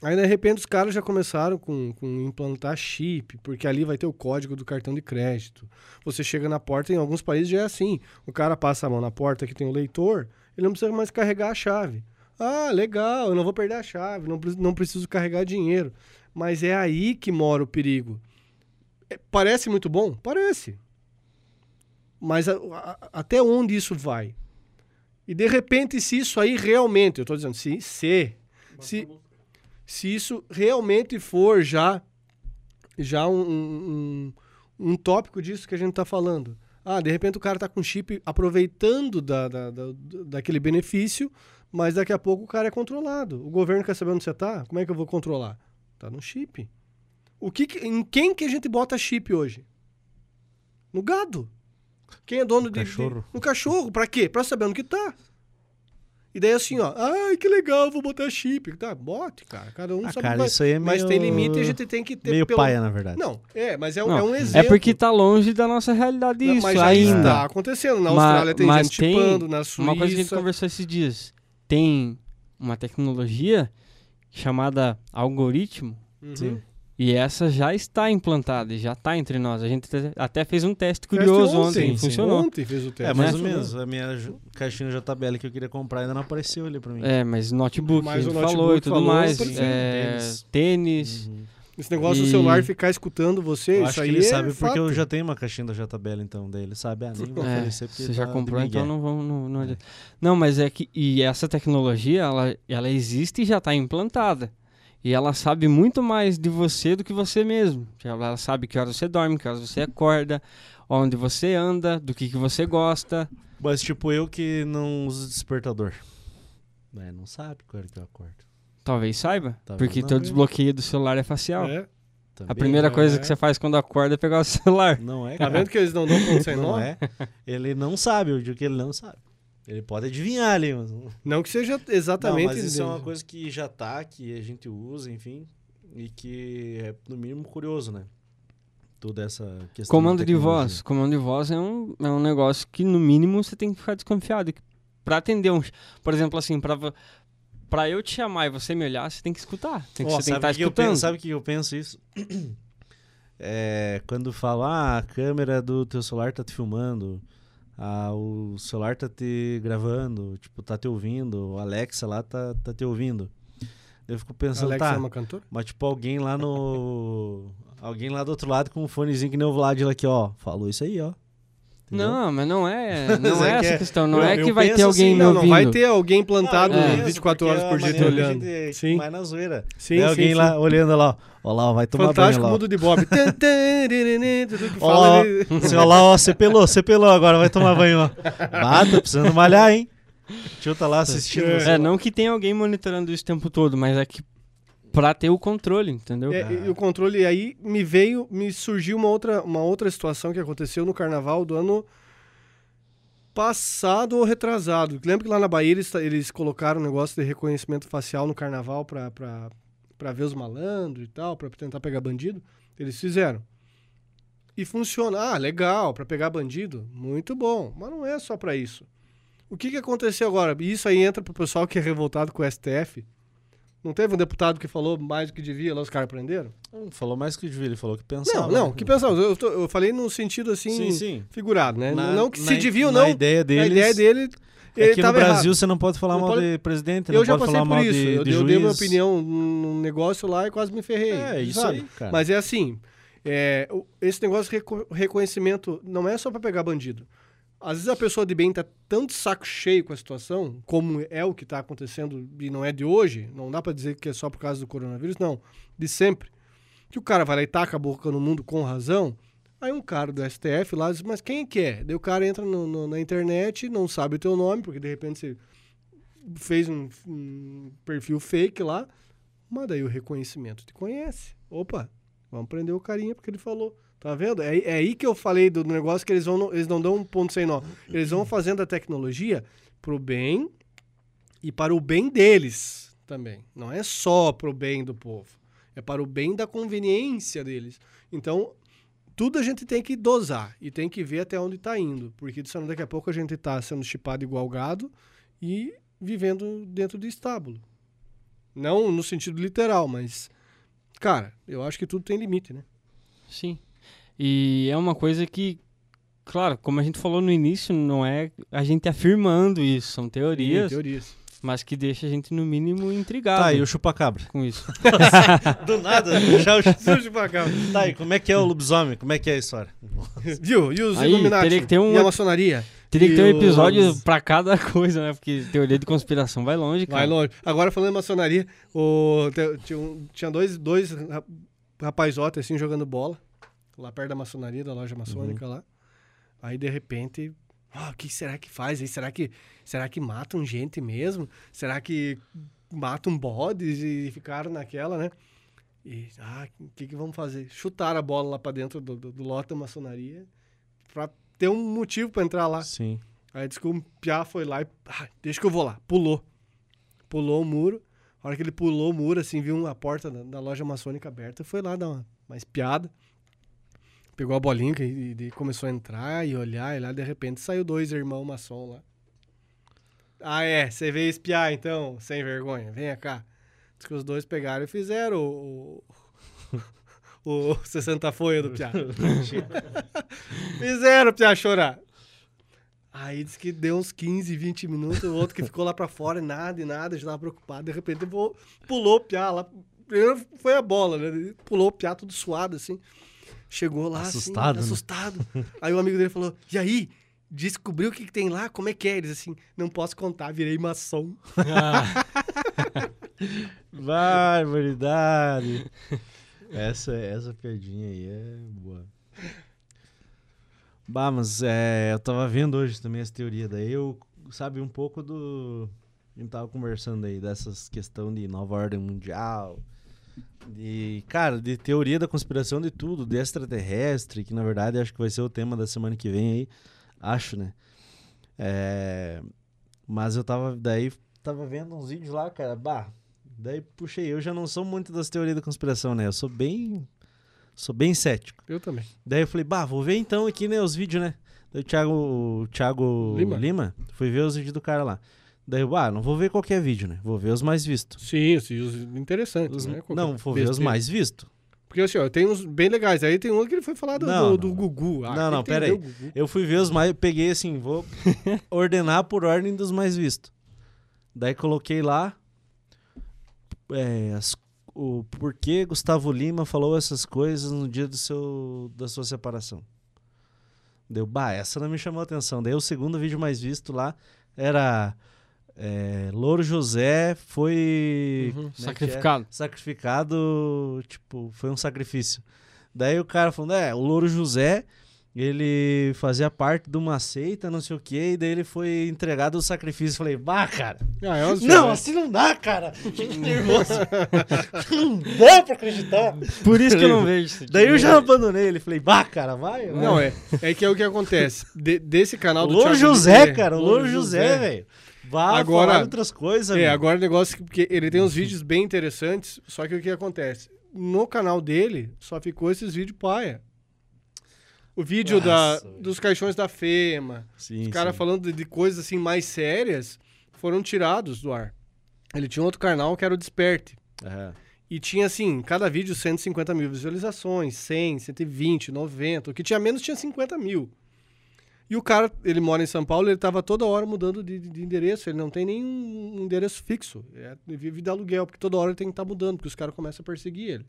Aí, de repente, os caras já começaram com, com implantar chip, porque ali vai ter o código do cartão de crédito. Você chega na porta, em alguns países já é assim. O cara passa a mão na porta que tem o leitor, ele não precisa mais carregar a chave. Ah, legal, eu não vou perder a chave, não, não preciso carregar dinheiro. Mas é aí que mora o perigo. É, parece muito bom? Parece. Mas a- a- até onde isso vai? E de repente, se isso aí realmente, eu estou dizendo, se, se, se, se isso realmente for já, já um, um, um tópico disso que a gente está falando. Ah, de repente o cara está com chip aproveitando da, da, da, daquele benefício, mas daqui a pouco o cara é controlado. O governo quer saber onde você está? Como é que eu vou controlar? Tá no chip. O que, em quem que a gente bota chip hoje? No gado. Quem é dono No de, de- cachorro. No cachorro. Pra quê? Pra saber onde que tá. E daí assim, ó. Ai, que legal, vou botar chip. Tá, bote, cara. Cada um Ah, sabe. cara, mas, isso aí é mas meio- tem limite e a gente tem que ter Meio pelo- paia, na verdade. Não, é, mas é, um- Não, é um É exemplo. porque tá longe da nossa realidade Não, isso mas já ainda. está acontecendo. Na Austrália tem mas gente tem chipando, na Suíça. Uma coisa que a gente conversou esses dias. Tem uma tecnologia chamada algoritmo Uhum. E essa já está implantada e já está entre nós. A gente até- fez um teste Teste curioso ontem, sim. funcionou. Ontem fez o teste. É, mais ou Funcionou. menos. A minha caixinha JBL que eu queria comprar ainda não apareceu ali pra mim. É, mas notebook, Mas a o gente falou notebook e tudo falou, mais. é, Tênis. tênis. Uhum. Esse negócio do E- celular ficar escutando você, Eu isso acho aí que ele é sabe porque eu fato. já tenho uma caixinha da JBL, então. Daí ele sabe, ah, nem vou É, oferecer porque você já tá comprou, então não vão. Não, não, adianta. não, mas é que. E essa tecnologia, ela, ela existe e já está implantada. E ela sabe muito mais de você do que você mesmo. Ela sabe que horas você dorme, que horas você acorda, onde você anda, do que, que você gosta. Mas tipo, eu que não uso despertador. É, não sabe qual hora que eu acordo. Talvez saiba. Talvez porque não, teu é. desbloqueio do celular é facial. É. Também A primeira é. coisa que você faz quando acorda é pegar o celular. Não é, Tá cara. vendo que eles não dão ponto sem Não nó? é. Ele não sabe, eu digo que ele não sabe. Ele pode adivinhar ali, mas... Não, Não que seja exatamente... mas isso é uma coisa que já tá, que a gente usa, enfim. E que é, no mínimo, curioso, né? Toda essa questão Comando de tecnologia. voz. Comando de voz é um, é um negócio que, no mínimo, você tem que ficar desconfiado. Pra atender um. Por exemplo, assim, pra, pra eu te chamar e você me olhar, você tem que escutar. Tem que, Ó, você tem que sabe estar que eu escutando. penso, sabe o que eu penso isso? É, quando falo, ah, a câmera do teu celular tá te filmando, ah, o celular tá te gravando, tipo, tá te ouvindo, o Alexa lá tá, tá te ouvindo. Eu fico pensando, Alexa tá, é uma cantora? mas tipo, alguém lá no... Alguém lá do outro lado com um fonezinho que nem o Vlad aqui, ó, falou isso aí, ó. Entendeu? Não, mas não é, não É é que essa é- questão. Não eu- é que vai ter alguém assim, me Não, não vai ter alguém plantado Não, eu É. penso, 24 porque horas é por a dia olhando. gente Sim, Vai na zoeira. sim, Tem sim, alguém sim. lá olhando lá, ó. Lá, ó, vai tomar Fantástico banho lá. ó. mundo de Bob. Tudo que Ó fala lá, ele- ó. Lá, ó, você pelou, você pelou agora, vai tomar banho, ó. Ah, tô precisando malhar, hein? O tio tá lá assistindo. É. É, lá. não que tenha alguém monitorando isso o tempo todo, mas é que pra ter o controle, entendeu? É, e o controle, aí me veio, me surgiu uma outra, uma outra situação que aconteceu no carnaval do ano passado ou retrasado. Lembra que lá na Bahia eles, eles colocaram um negócio de reconhecimento facial no carnaval pra ver os malandros e tal, pra tentar pegar bandido? Eles fizeram. E funciona. Ah, legal, pra pegar bandido? Muito bom. Mas não é só pra isso. O que, que aconteceu agora? E Isso aí entra pro pessoal que é revoltado com o STF. Não teve um deputado que falou mais do que devia, lá os caras prenderam? Não falou mais que devia, ele falou que pensava. Não, não, né? que pensava. Eu, tô- eu falei num sentido assim, Sim, sim. figurado, né? Na- não que se devia ou não. ideia a deles, ideia dele. é que no Brasil errado. você não pode falar Não mal pode- de presidente, Eu não já pode passei falar por mal isso. de, eu de eu juiz. dei minha opinião num negócio lá e quase me ferrei. É, isso sabe? aí, cara. Mas é assim. É, esse negócio de reco- reconhecimento não é só pra pegar bandido. Às vezes a pessoa de bem tá de saco cheio com a situação, como é o que tá acontecendo e não é de hoje, não dá pra dizer que é só por causa do coronavírus, não, de sempre. Que o cara vai lá e taca a boca no mundo com razão, aí um cara do STF lá diz, mas quem que é? Daí o cara entra no- no- na internet, não sabe o teu nome, porque de repente você fez um, um perfil fake lá, mas daí o reconhecimento te conhece. Opa, vamos prender o carinha porque ele falou. Tá vendo? É, é aí que eu falei do negócio que eles, vão, eles não dão um ponto sem nó. Eles vão fazendo a tecnologia pro bem e para o bem deles também. Não é só pro bem do povo. É para o bem da conveniência deles. Então, tudo a gente tem que dosar e tem que ver até onde está indo. Porque senão daqui a pouco a gente está sendo chipado igual gado e vivendo dentro de estábulo. Não no sentido literal, mas. Cara, eu acho que tudo tem limite, né? Sim. E é uma coisa que, claro, como a gente falou no início, não é a gente afirmando isso, são teorias, Teorias. mas que deixa a gente no mínimo intrigado Tá, e o chupacabra? com isso. Do nada, deixar o chu- Sujo pra cá. Tá, e como é que é o lobisomem? Como é que é a história? Viu? E os Aí, Illuminati? teria que ter um E a maçonaria? Teria que ter um E os- episódio pra cada coisa, né? Porque teoria de conspiração vai longe, cara. Vai longe. Agora, falando em maçonaria, o, tinha, dois, dois ra- rapazotes assim jogando bola, lá perto da maçonaria, da loja maçônica lá. Aí, de repente, ah, o que será que faz aí? Será que, será que matam gente mesmo? Será que matam bodes e ficaram naquela, né? E, ah, o que, que vamos fazer? Chutaram a bola lá pra dentro do, do, do lote da maçonaria pra ter um motivo pra entrar lá. Sim. Aí disse que o Piá foi lá e. Ah, deixa que eu vou lá. Pulou. Pulou o muro. A hora que ele pulou o muro, assim, viu a porta da, da loja maçônica aberta, foi lá dar uma, uma espiada. Pegou a bolinha e, e começou a entrar e olhar, e lá de repente saiu dois irmãos maçom lá. Ah, é? Você veio espiar então, sem vergonha? Venha cá. Diz que os dois pegaram e fizeram o. O, o 60 folha do Piá. fizeram o Piá chorar. Aí disse que deu uns 15, 20 minutos, o outro que ficou lá pra fora, e nada, e nada, já tava preocupado. De repente pulou o piá lá. Primeiro foi a bola, né? Pulou o piá tudo suado, assim. Chegou lá, Assustado, assim, né? assustado. Aí o amigo dele falou, e aí? Descobriu o que, que tem lá? Como é que é? Eles assim, não posso contar, virei maçom. Barbaridade. Essa, essa piadinha aí é boa. Bah, mas é, eu tava vendo hoje também essa teoria. Daí eu, sabe, um pouco do. A gente tava conversando aí dessas questão de nova ordem mundial. De, cara, de teoria da conspiração de tudo, de extraterrestre, que na verdade acho que vai ser o tema da semana que vem aí. Acho, né? É, mas eu tava, daí, tava vendo uns vídeos lá, cara, bah, daí puxei, eu já não sou muito das teorias da conspiração, né? Eu sou bem, sou bem cético. Eu também. Daí eu falei, bah, vou ver então aqui, né, os vídeos, né? Daí o Thiago, o Thiago Lima. Lima. fui ver os vídeos do cara lá. Daí eu, ah, não vou ver qualquer vídeo, né? Vou ver os mais vistos. Sim, sim, os interessantes, Os- né? Qualquer não, vou ver os mais vistos. Porque assim, ó, tem uns bem legais. Aí tem um que ele foi falar do, Não, do, do não. Gugu. Ah, Não, não, pera aí. Eu fui ver os mais, peguei assim, vou ordenar por ordem dos mais vistos. Daí coloquei lá é, as- o porquê Gustavo Lima falou essas coisas no dia do seu, da sua separação. Deu, bah, essa não me chamou a atenção. Daí o segundo vídeo mais visto lá era é, Louro José foi Uhum, como é que é? Sacrificado. sacrificado, tipo, foi um sacrifício. Daí o cara falando, é, o Louro José, ele fazia parte de uma seita, não sei o quê, e daí ele foi entregado ao sacrifício. Falei, bah, cara, Ah, é não, assim não dá, cara. Fiquei nervoso. não dá pra acreditar. Por isso que eu não vejo isso. Daí eu já abandonei ele. Falei, bah, cara, vai. vai. Não, é. É que é o que acontece. De- desse canal do Louro José, Lima- cara, o Louro José, velho. Vai Agora- falar outras coisas, É, meu. agora o negócio que porque ele tem uns vídeos bem interessantes, só que o que acontece? No canal dele só ficou esses vídeos paia. O vídeo da, Nossa, velho. dos caixões da FEMA, Sim, os caras falando de, de coisas assim mais sérias, foram tirados do ar. Ele tinha outro canal que era o Desperte. É. E tinha assim, cada vídeo 150 mil visualizações, 100, 120, 90. O que tinha menos tinha 50 mil. E o cara, ele mora em São Paulo, ele tava toda hora mudando de, de endereço. Ele não tem nenhum endereço fixo. É, ele vive de aluguel, porque toda hora ele tem que estar mudando, porque os caras começam a perseguir ele.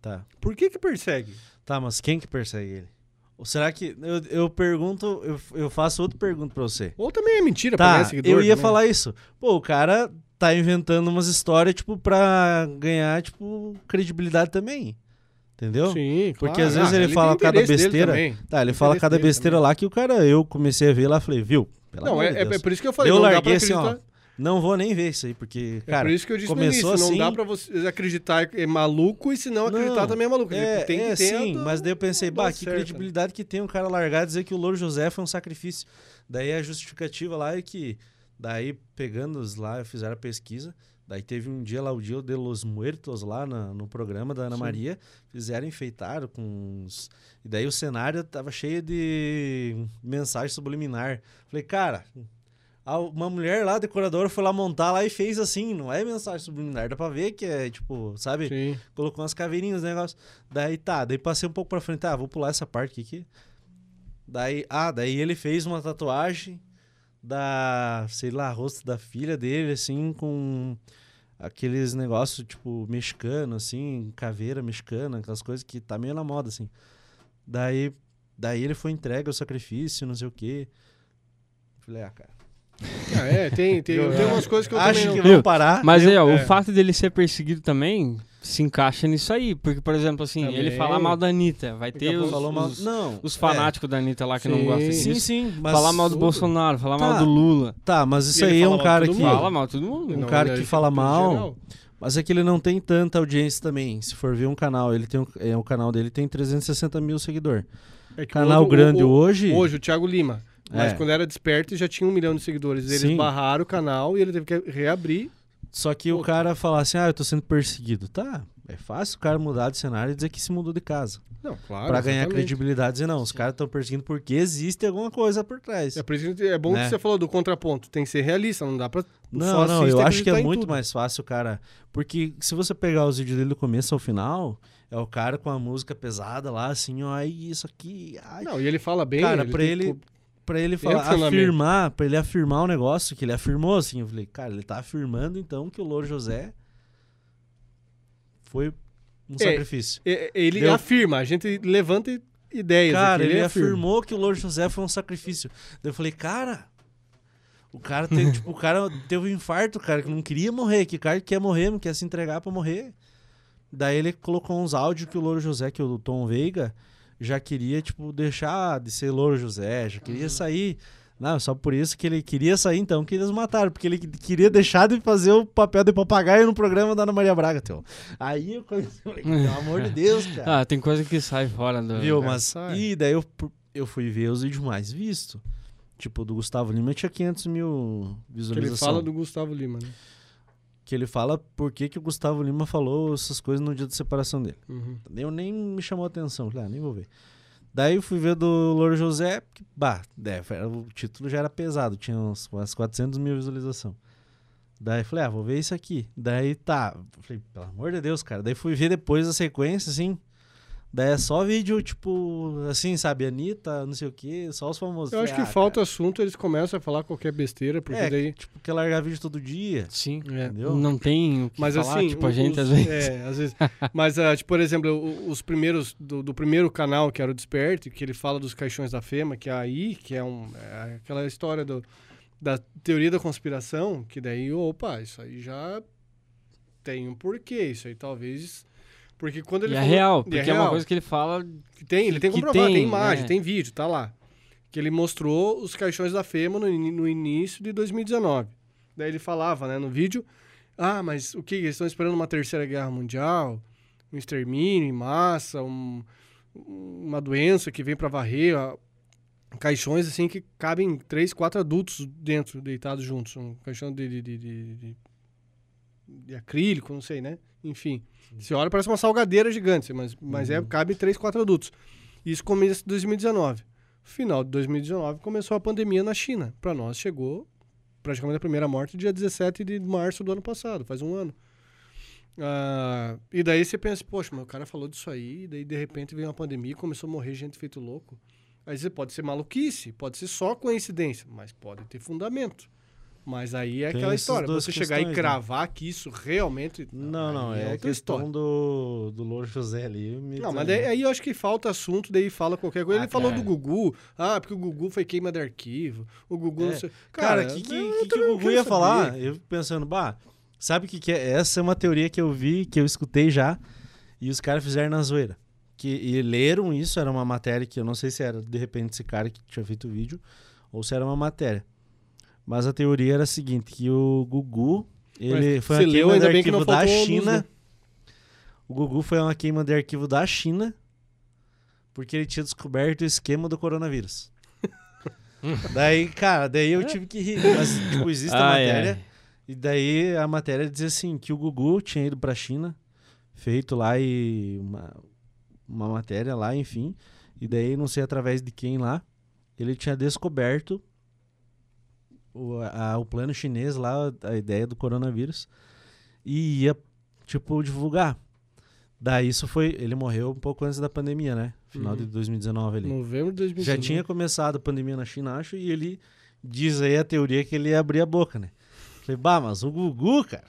Tá. Por que que persegue? Tá, mas quem que persegue ele? Ou será que. Eu, eu pergunto, eu, eu faço outra pergunta pra você. Ou também é mentira Tá, eu ia também. falar isso. Pô, o cara tá inventando umas histórias, tipo, pra ganhar, tipo, credibilidade também. Entendeu? Sim, Porque claro. às vezes Ah, ele fala tem cada besteira. Tá, ele fala cada besteira também. lá que o cara, eu comecei a ver lá, falei, viu? Pelo Não, é, é, Deus. é por isso que eu falei, eu não larguei assim, ó. Não vou nem ver isso aí, porque, É cara, por isso que eu disse começou início, assim- não dá pra você acreditar que é maluco e se não acreditar Não, também é maluco. É, tem que é ter sim, do- mas daí eu pensei, bah, que certo, né? credibilidade que tem um cara largar e dizer que o Louro José foi um sacrifício. Daí a justificativa lá é que, daí pegando os lá, fizeram a pesquisa, daí teve um dia lá, o Dia de los Muertos lá na- no programa da Ana Sim. Maria, fizeram, enfeitaram com uns... E daí o cenário tava cheio de mensagem subliminar. Falei, cara... Uma mulher lá, decoradora, foi lá montar lá e fez assim, não é mensagem subliminar, dá pra ver que é tipo, sabe? Sim. colocou umas caveirinhas no negócio. Daí tá, daí passei um pouco pra frente, ah, vou pular essa parte aqui. Daí, ah, daí ele fez uma tatuagem da, sei lá, rosto da filha dele, assim, com aqueles negócios, tipo, mexicano, assim, caveira mexicana, aquelas coisas que tá meio na moda, assim. Daí, daí ele foi entregue ao sacrifício, não sei o quê. Falei, ah, cara. Ah, é, tem, tem, tem umas coisas que eu Acho também que não... vão parar. Mas aí, ó, é. o fato dele ser perseguido também se encaixa nisso aí. Porque, por exemplo, assim, Também. ele falar mal da Anitta, vai ter os, falou mal. os, Não. os é. fanáticos da Anitta lá que não Sim. gostam Sim, disso. sim. Mas falar mal do tudo. Bolsonaro, falar Tá. mal do Lula. Tá, mas isso aí é um cara que. Fala mal todo mundo. Um Não, cara que é fala mal. geral. Mas é que ele não tem tanta audiência também. Se for ver um canal, ele tem um, é, o canal dele tem 360 mil seguidores. É Canal o- o- grande o- hoje. Hoje, o Thiago Lima. Mas É. quando era desperto, já tinha um milhão de seguidores. Eles Sim. barraram o canal e ele teve que reabrir. Só que o cara falar assim, ah, eu tô sendo perseguido. Tá, é fácil o cara mudar de cenário e dizer que se mudou de casa. Não, claro. pra ganhar exatamente. credibilidade, dizer, não, os caras estão perseguindo porque existe alguma coisa por trás. É por isso é bom Né? que você falou do contraponto. Tem que ser realista, não dá pra. Não, não, eu acho que é muito tudo. mais fácil, cara. Porque se você pegar os vídeos dele do começo ao final, é o cara com a música pesada lá, assim, ó, isso aqui, ai. Não, e ele fala bem. Cara, pra tem- ele- Pra ele falar, afirmar, pra ele afirmar o negócio que ele afirmou, assim, eu falei, cara, ele tá afirmando então que o Louro José foi um É, sacrifício. é- Ele Deu- afirma, a gente levanta ideias. Cara, ele, afirma. afirmou que o Louro José foi um sacrifício. Daí eu falei, cara, o cara teve, tipo, o cara teve um infarto, cara, que não queria morrer, que o cara que quer morrer, não quer se entregar pra morrer. Daí ele colocou uns áudios que o Louro José, que o Tom Veiga, já queria, tipo, deixar de ser Louro José, já queria sair. Não, só por isso que ele queria sair, então, que eles mataram, porque ele queria deixar de fazer o papel de papagaio no programa da Ana Maria Braga, teu. Aí eu falei, pelo amor de Deus, cara. Ah, tem coisa que sai fora do. Viu, mas. sai. E daí eu, eu fui ver os vídeos mais vistos. Tipo, do Gustavo Lima tinha 500 mil visualizações. ele fala do Gustavo Lima, né? Que ele fala por que, que o Gustavo Lima falou essas coisas no dia da separação dele. Uhum. Eu nem me chamou a atenção. Falei, ah, nem vou ver. Daí eu fui ver do Louro José, que, bah, é, o título já era pesado, tinha uns, umas 400 mil visualizações. Daí falei, ah, vou ver isso aqui. Daí tá, falei, pelo amor de Deus, cara. Daí fui ver depois a sequência, assim. Daí é só vídeo, tipo, assim, sabe, Anitta, não sei o quê, só os famosos. Eu acho que ah, falta cara, assunto, eles começam a falar qualquer besteira, porque É, daí. tipo, quer largar vídeo todo dia, Sim. É. entendeu? Não tem o que Mas falar, assim, tipo, a gente os- às vezes. É, às vezes. Mas, ah, tipo, por exemplo, os primeiros, do, do primeiro canal, que era o Desperte, que ele fala dos caixões da FEMA, que é aí, que é, um, é aquela história do, da teoria da conspiração, que daí, opa, isso aí já tem um porquê, isso aí talvez. Porque quando ele E é falou- real, e porque é, real. uma coisa que ele fala. Que tem, ele tem comprovado, tem, tem, imagem, é. tem vídeo, tá lá. Que ele mostrou os caixões da FEMA no, no início de 2019. Daí ele falava, né, no vídeo, ah, mas o que? Eles estão esperando uma terceira guerra mundial? Um extermínio em massa? um- uma doença que vem pra varrer? ó, caixões, assim, que cabem três, quatro adultos dentro, deitados juntos. Um caixão de, de, de, de- de- acrílico, não sei, né? Enfim. Você olha, parece uma salgadeira gigante, mas, mas é, cabe três, quatro adultos. Isso começa em 2019. Final de 2019 começou a pandemia na China. Para nós chegou praticamente a primeira morte dia 17 de março do ano passado, faz um ano. Ah, e daí você pensa, poxa, mas o cara falou disso aí, e daí de repente veio uma pandemia e começou a morrer gente feito louco. Aí você pode ser maluquice, pode ser só coincidência, mas pode ter fundamento. Mas aí é Tem aquela história. Você chegar e né? cravar que isso realmente. Não, não, é a outra história. do, do Louro José ali. me Não, mas daí, aí eu acho que falta assunto, daí fala qualquer coisa. Ah, Ele falou cara. do Gugu. Ah, porque o Gugu foi queima de arquivo. O Gugu não É. sei. Cara, o que, que, eu que, que o não Gugu ia saber. falar? Eu pensando, bah, sabe o que, que é? Essa é uma teoria que eu vi, que eu escutei já, e os caras fizeram na zoeira. Que, e leram isso, era uma matéria que eu não sei se era de repente esse cara que tinha feito o vídeo, ou se era uma matéria. Mas a teoria era a seguinte, que o Gugu, ele Mas foi uma leu, queima de que não arquivo da faltou luz, China. né? O Gugu foi uma queima de arquivo da China, porque ele tinha descoberto o esquema do coronavírus. daí, cara, daí eu tive que rir. Mas, tipo, existe a Ai, matéria. ai. E daí a matéria dizia assim, que o Gugu tinha ido pra China, feito lá e uma, uma matéria lá, enfim. E daí, não sei através de quem lá, ele tinha descoberto o, a- o plano chinês lá, a ideia do coronavírus, e ia, tipo, divulgar. Daí isso foi. Ele morreu um pouco antes da pandemia, né? Final de Uhum. 2019 ali. Novembro de 2019. Já tinha começado a pandemia na China, acho, e ele diz aí a teoria que ele ia abrir a boca, né? Falei, bah, mas o Gugu, cara.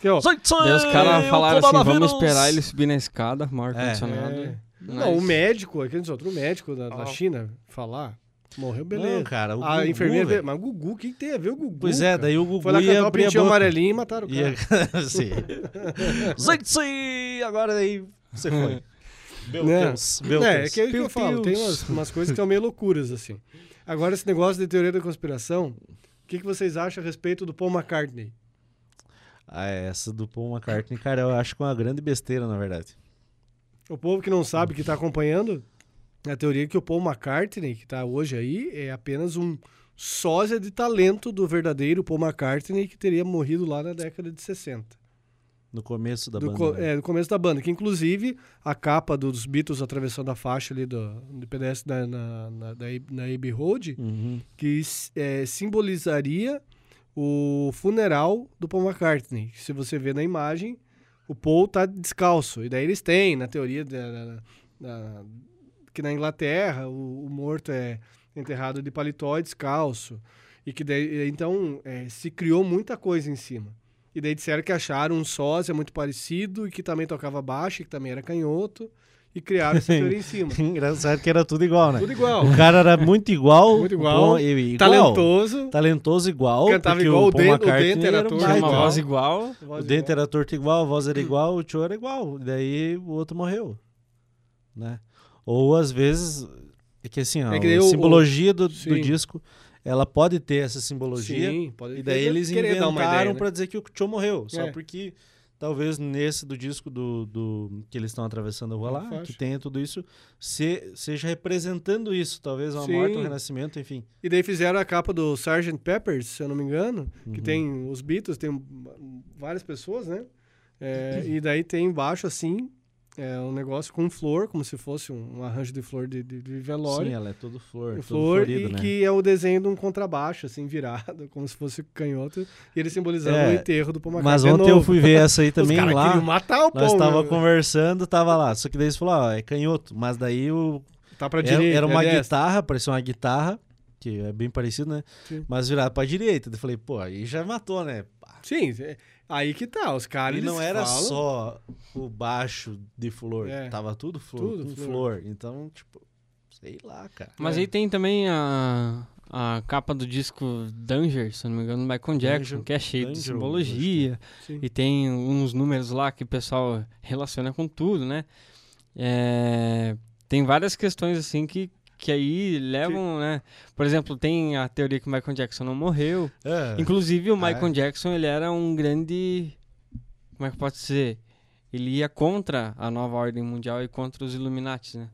Que, ó, Daí os caras falaram assim, vamos esperar ele subir na escada, mal É. ar-condicionado. é. Nice. Não, o médico, aquele outro médico da, da Ah. China, falar, morreu, beleza. Não, cara, o a Gugu, enfermeira, velho. mas o Gugu, o que, que tem a ver o Gugu? Pois é, cara? daí o Gugu Foi lá cantar o pintinho amarelinho e mataram o cara. Ia... Sim. Gente, agora daí você foi. Meu Né? Deus, meu é, é Deus. que é o que eu falo, tem umas, umas coisas que são meio loucuras, assim. Agora, esse negócio de teoria da conspiração, o que, que vocês acham a respeito do Paul McCartney? Ah, essa do Paul McCartney, cara, eu acho que é uma grande besteira, na verdade. O povo que não sabe, que tá acompanhando, a teoria é que o Paul McCartney, que tá hoje aí, é apenas um sósia de talento do verdadeiro Paul McCartney, que teria morrido lá na década de 60. No começo da do, banda. co- né? é, do começo da banda, que inclusive a capa dos Beatles atravessando a faixa ali do, do pedestre na, na, na, da na Abbey Road, Uhum. que é, simbolizaria o funeral do Paul McCartney. Se você vê na imagem, o Paul tá descalço. E daí eles têm, na teoria da, da- da- que na Inglaterra o, o morto é enterrado de paletó e descalço. E que daí, então, é, se criou muita coisa em cima. E daí disseram que acharam um sósia muito parecido e que também tocava baixo, e que também era canhoto. E criaram essa teoria em cima. Engraçado que era tudo igual, né? Tudo igual. O cara era muito igual. Muito o igual, e- igual, Talentoso. Talentoso igual. Cantava porque igual, o Paul Den- o Dente era torto Tinha uma igual. voz igual. voz O dente igual. era torto igual, a voz era igual, o tio era igual. E daí o outro morreu. Né? Ou às vezes. É que assim, ó, É que a o- simbologia do, do Sim. disco, ela pode ter essa simbologia. Sim, pode E daí eles inventaram né? pra dizer que o tio morreu. Só É. porque talvez nesse do disco do, do que eles estão atravessando a rua É lá, que tenha tudo isso, se, seja representando isso. Talvez uma Sim. morte, um renascimento, enfim. E daí fizeram a capa do Sgt. Peppers, se eu não me engano, que Uhum. tem os Beatles, tem várias pessoas, né? É, e daí tem embaixo, assim, é, um negócio com flor, como se fosse um, arranjo de flor de, de, de Sim, velório. ela é todo flor, todo flor florido, e né? que é o desenho de um contrabaixo, assim, virado, como se fosse canhoto. E ele simbolizando É, o enterro do McCartney. Mas de ontem eu novo. fui ver essa aí também Os lá. matar o. Nós tava né? conversando, tava lá. Só que daí eles falaram, ó, é canhoto. Mas daí o, Tá pra era, direita. era uma é guitarra, parecia uma guitarra, que é bem parecido, né? Sim. Mas virado pra direita. Eu falei, pô, aí já matou, né? Sim, é- aí que tá. Os caras. E não eles era falam- só o baixo de flor, É. tava tudo flor, Tudo com flor. flor. Então, tipo, sei lá, cara. Mas É. aí tem também a, a capa do disco Danger, se não me engano, do Michael Jackson, Danger- que é cheio de Danger, simbologia. Sim. E tem uns números lá que o pessoal relaciona com tudo, né? É, tem várias questões assim que, que aí levam, né? Por exemplo, tem a teoria que o Michael Jackson não morreu. É. Inclusive, o Michael é? Jackson, ele era um grande... Como é que pode dizer? Ele ia contra a nova ordem mundial e contra os Illuminati, né?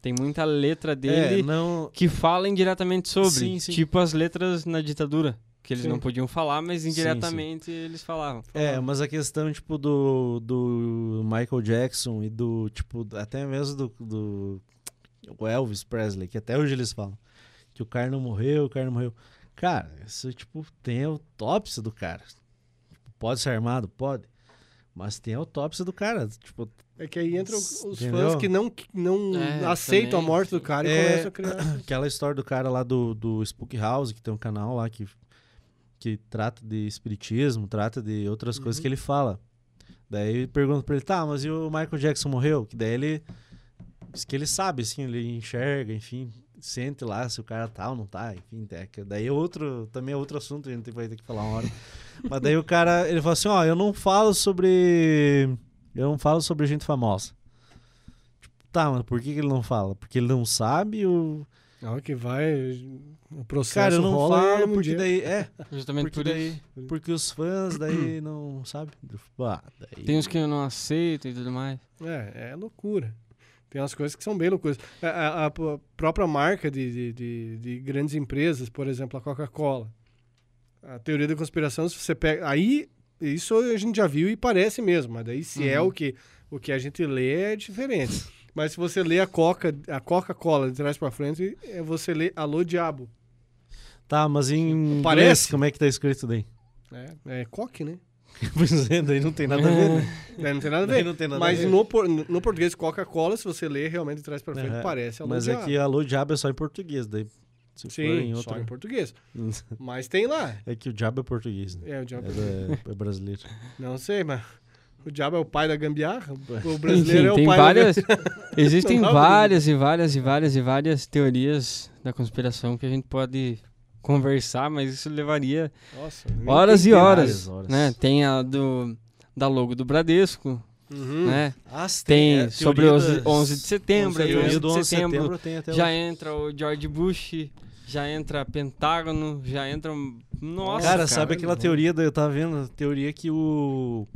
Tem muita letra dele É, não. que fala indiretamente sobre. Sim, sim. Tipo as letras na ditadura. Que eles Sim. não podiam falar, mas sim. indiretamente eles falavam. É, mas a questão, tipo, do, do Michael Jackson e do, tipo, até mesmo do, do o Elvis Presley, que até hoje eles falam que o cara não morreu, o cara não morreu. Cara, isso, tipo, tem a autópsia do cara. Tipo, pode ser armado? Pode. Mas tem a autópsia do cara. Tipo, É que aí entram os Entendeu? fãs que não, que não É, aceitam também, a morte do cara e É. começam a criar. aquela história do cara lá do, do Spook House, que tem um canal lá que que trata de espiritismo, trata de outras coisas Uhum. que ele fala. Daí pergunta pra ele, tá, mas e o Michael Jackson morreu? Que daí ele. Diz que ele sabe, assim, ele enxerga, enfim, sente lá se o cara tá ou não tá, enfim. é daí é outro, também é outro assunto, a gente vai ter que falar uma hora. mas daí o cara, ele fala assim, ó, eu não falo sobre. Eu não falo sobre gente famosa. Tipo, tá, mas por que, que ele não fala? Porque ele não sabe ou. Na hora que vai, o processo Cara, eu não rola é falo um porque dia. daí. É, Justamente porque por daí. isso. Porque os fãs daí não, sabe? Ah, daí... Tem uns que não aceitam e tudo mais. É, é loucura. Tem umas coisas que são bem loucuras. A, a- a p- própria marca de, de, de- de grandes empresas, por exemplo, a Coca-Cola. A teoria da conspiração, se você pega. Aí, isso a gente já viu e parece mesmo, mas daí se é Uhum. o que, o que a gente lê é diferente. mas se você lê a Coca, a Coca-Cola de trás pra frente, é você lê Alô Diabo. Tá, mas em inglês, Parece. como é que tá escrito daí? É, é coque, né? Pois é, daí não tem nada a ver, né? Daí não tem nada a ver. não tem nada Mas a ver. no, por- no português Coca-Cola, se você lê realmente trás pra frente, Aham. parece Alô Mas Diabo. é que alô diabo é só em português, daí se Sim, em só em português. Mas tem lá. É que o diabo é português, né? É, o diabo. É, é brasileiro. Não sei, mas o diabo é o pai da gambiarra. O brasileiro Enfim, é o tem pai várias. da Existem Não dá, várias e várias e várias e várias teorias da conspiração que a gente pode conversar, mas isso levaria Nossa. horas e horas. horas. Né? Tem a do da logo do Bradesco, Uhum. né? Ah, Tem é, sobre os das- 11 de setembro, a aí teoria 11 do de 11 de setembro, setembro tem até já hoje. entra o George Bush, já entra Pentágono, já entra nossa, cara, cara, sabe aquela bom. teoria, da, eu tava vendo, a teoria que o...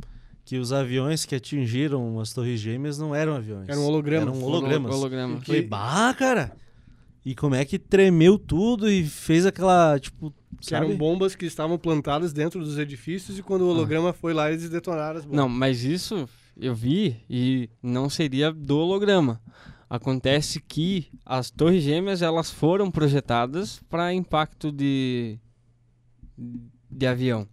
Que os aviões que atingiram as torres gêmeas não eram aviões. Era um holograma. Eram hologramas. holograma. Que- Falei, bah, cara. E como é que tremeu tudo e fez aquela, tipo, Que eram bombas que estavam plantadas dentro dos edifícios e quando o holograma foi lá, eles detonaram as bombas. Não, mas isso eu vi e não seria do holograma. Acontece que as torres gêmeas elas foram projetadas para impacto de de avião.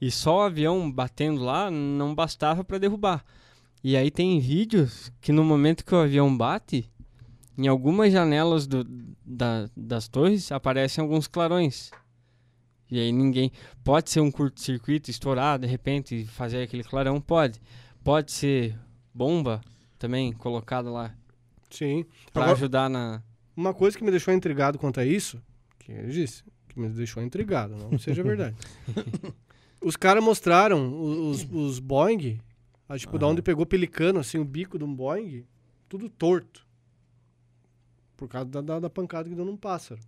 E só o avião batendo lá não bastava para derrubar. E aí tem vídeos que no momento que o avião bate, em algumas janelas do- da- das torres aparecem alguns clarões. E aí ninguém. Pode ser um curto-circuito, estourar de repente e fazer aquele clarão? Pode. Pode ser bomba também colocada lá Sim. para ajudar na. uma coisa que me deixou intrigado quanto a isso, que eu disse, que me deixou intrigado, não seja verdade. os caras mostraram o- os, os Boeing, ah, tipo, da Aham. onde pegou pelicano, assim, o bico de um Boeing, tudo torto. Por causa da, da, da pancada que deu num pássaro.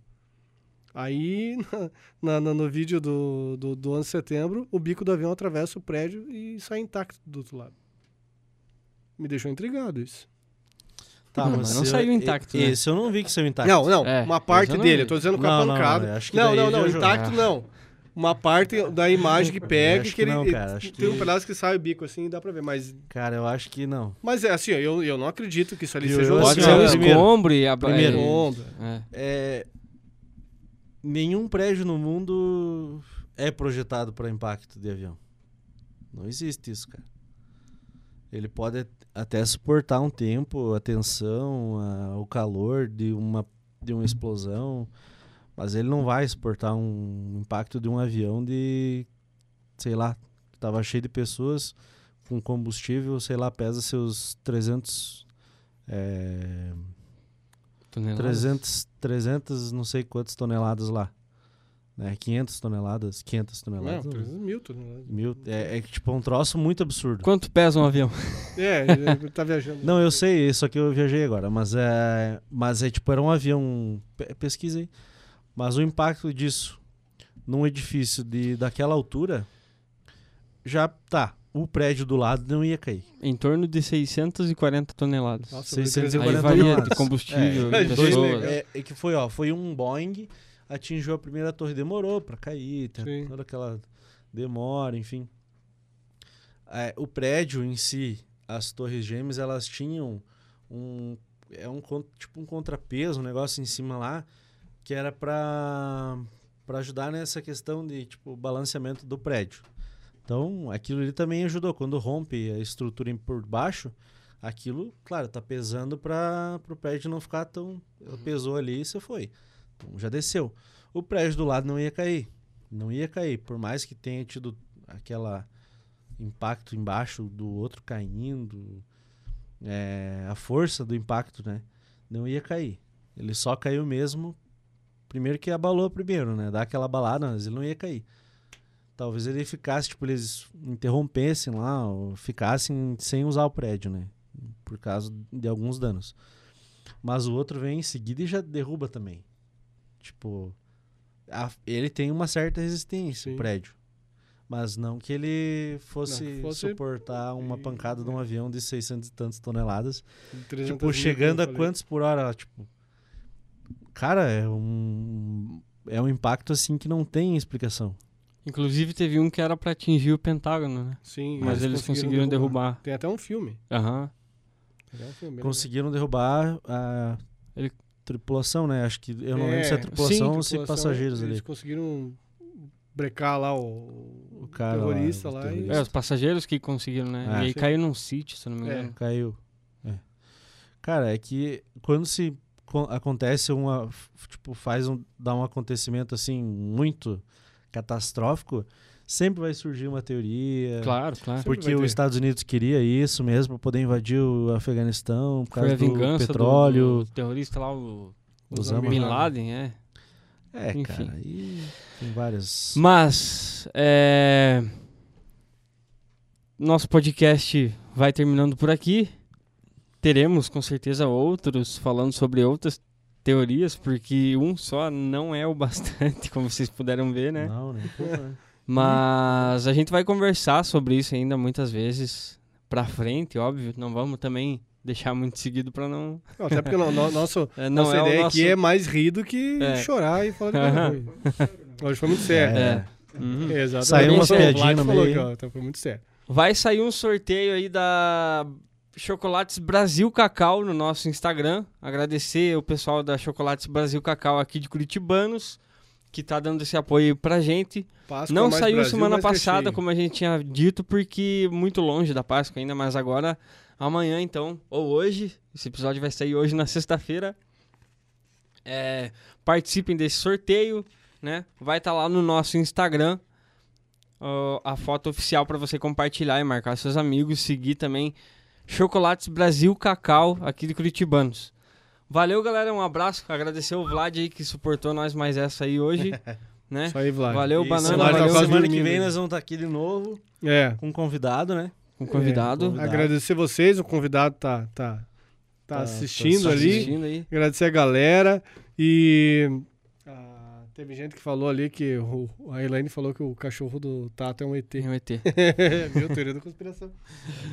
Aí, na, na- no vídeo do, do, do 11 de setembro, o bico do avião atravessa o prédio e sai intacto do outro lado. Me deixou intrigado isso. Tá, Não, mas não saiu intacto, né? Esse eu não vi que saiu intacto. Não, não, É, uma parte esse eu não dele, vi. eu tô dizendo com a Não, não, pancada. não, acho que Não, não, não, intacto Ah. não. Uma parte da imagem que pega, que, que ele não, cara, acho tem um que- pedaço que sai o bico assim e dá pra ver, mas Cara, eu acho que não. mas é assim, eu, eu não acredito que isso ali Eu- seja um Pode assim, ser um primeiro- escombro e a primeiro- é, Onda. é. É... Nenhum prédio no mundo é projetado para impacto de avião. Não existe isso, cara. Ele pode até suportar um tempo, a tensão, a- o calor de uma, de uma explosão, mas ele não vai suportar um impacto de um avião de, sei lá, que tava cheio de pessoas com combustível, sei lá, pesa seus 300 é, Toneladas. 300, 300, não sei quantas toneladas lá. Né? 500 toneladas, 500 Não, toneladas. 300 mil toneladas. Mil, é, é tipo um troço muito absurdo. Quanto pesa um avião? É, ele tá viajando. Não, eu sei, só que eu viajei agora, mas é, mas é tipo, era um avião, pe- pesquisa aí, mas o impacto disso num edifício de, daquela altura, já tá, o prédio do lado não ia cair. Em torno de 640 toneladas. Nossa, 640 Aí 340 varia de toneladas. combustível, É, de pessoas. É, é que foi, ó, foi um Boeing, atingiu a primeira torre, demorou pra cair, tem Sim. toda aquela demora, enfim. É, o prédio em si, as torres gêmeas, elas tinham um é um tipo um contrapeso, um negócio em cima lá, que era pra para ajudar nessa questão de tipo balanceamento do prédio. Então, aquilo ali também ajudou quando rompe a estrutura por baixo, aquilo, claro, tá pesando para o prédio não ficar tão. Pesou ali e você foi. Então, já desceu. O prédio do lado não ia cair. Não ia cair, por mais que tenha tido aquela impacto embaixo do outro caindo, é, a força do impacto, né? Não ia cair. Ele só caiu mesmo, primeiro que abalou primeiro, né? Dá aquela balada, mas ele não ia cair. Talvez ele ficasse, tipo, eles interrompessem lá, ou ficassem sem usar o prédio, né? Por causa de alguns danos. Mas o outro vem em seguida e já derruba também. Tipo, a- ele tem uma certa resistência, Sim. o prédio. Mas não que ele fosse, Não, fosse- suportar uma pancada de um avião de 600 e tantas toneladas. 300 Tipo, chegando a quantos por hora? Tipo, cara, é um, é um impacto assim que não tem explicação. Inclusive teve um que era pra atingir o Pentágono, né? Sim, Mas eles conseguiram derrubar. Tem até um filme. Aham. Um filme bem Conseguiram derrubar a Ele- tripulação, né? Acho que eu não É, lembro se é sim, tripulação ou se tripulação, passageiros Eles ali. conseguiram brecar lá o, O cara lá, terrorista o lá, terrorista. É, os passageiros que conseguiram, né? Ah, e aí sim. caiu num sítio, se eu não me É. engano. Caiu. É. Cara, é que quando se acontece uma. Tipo, faz um. dá um acontecimento assim muito catastrófico, sempre vai surgir uma teoria. Claro, claro. Porque os. Estados Unidos queria isso mesmo, para poder invadir o Afeganistão, por Foi a causa do vingança do- petróleo. do terrorista lá, o Osama Bin Laden, é. É, Enfim. cara, aí tem várias. Mas, é... Nosso podcast vai terminando por aqui. Teremos, com certeza, outros falando sobre outras teorias, porque um só não é o bastante, como vocês puderam ver, né? Não, nem pouco, né? Mas a gente vai conversar sobre isso ainda muitas vezes pra frente, óbvio. Não vamos também deixar muito seguido pra não... Não, até porque no, no- nosso, é, não nossa é ideia o nosso... aqui é mais rir do que É. chorar e falar de coisa. Hoje foi muito sério. É. Uhum. Exatamente. Saiu umas O Vlad piadinhas no falou meio. que, ó, então foi muito sério. Vai sair um sorteio aí da Chocolates Brasil Cacau no nosso Instagram. Agradecer o pessoal da Chocolates Brasil Cacau aqui de Curitibanos, que tá dando esse apoio pra gente. Páscoa Não saiu Brasil, semana passada, como a gente tinha dito, porque muito longe da Páscoa ainda, mas agora, amanhã então, ou hoje, esse episódio vai sair hoje na sexta-feira. É, participem desse sorteio, né? Vai estar lá no nosso Instagram ó, a foto oficial para você compartilhar e marcar seus amigos, seguir também Chocolates Brasil Cacau aqui de Curitibanos. Valeu, galera, um abraço, agradecer o Vlad aí que suportou nós mais essa aí hoje, né? Isso aí, Vlad. Valeu, E Banana, semana, Vlad tá valeu semana que dormindo. vem nós vamos estar aqui de novo É. com um convidado, né? com o convidado. É, convidado. Agradecer vocês, o convidado tá, tá, tá, Tá- assistindo tá ali. assistindo. Agradecer a galera. E teve gente que falou ali que o, a Elaine falou que o cachorro do Tato é um ET. Tem um ET. Viu? Teoria da conspiração.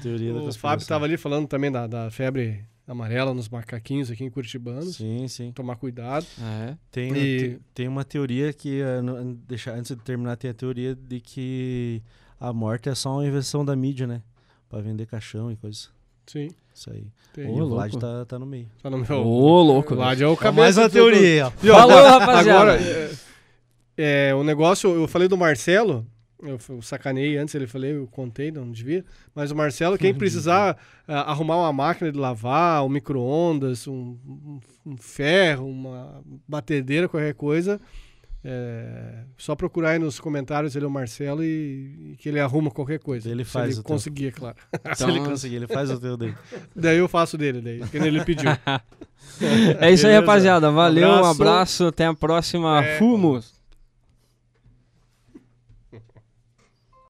Teoria da O conspiração. Fábio tava ali falando também da, da febre amarela nos macaquinhos aqui em Curitibanos. Sim, sim. Tomar cuidado. É. Tem, E- te- tem uma teoria que, eh, deixar, antes de terminar, tem a teoria de que a morte é só uma invenção da mídia, né? Pra vender caixão e coisa. Sim. Isso aí. Tem. e o. Vlad tá, tá no meio. Tá no meu. Ô, louco. O Vlad é o É cabeça. mais uma teoria ó. Falou, rapaziada. Agora, é, é, o negócio, eu falei do Marcelo, eu, eu sacanei antes, ele falei, eu contei, não devia. Mas o Marcelo, quem precisar ah, arrumar uma máquina de lavar, um micro-ondas, um, um- um ferro, uma batedeira, qualquer coisa, é, só procurar aí nos comentários ele é o Marcelo e, e que ele arruma qualquer coisa. Ele se faz ele o teu. conseguir, é claro. Se ele conseguir, ele faz o teu dele. daí eu faço dele, daí, que nem ele pediu. É isso aí, Beleza. rapaziada. Valeu, um Abraço. abraço, até a próxima. É. Fumos!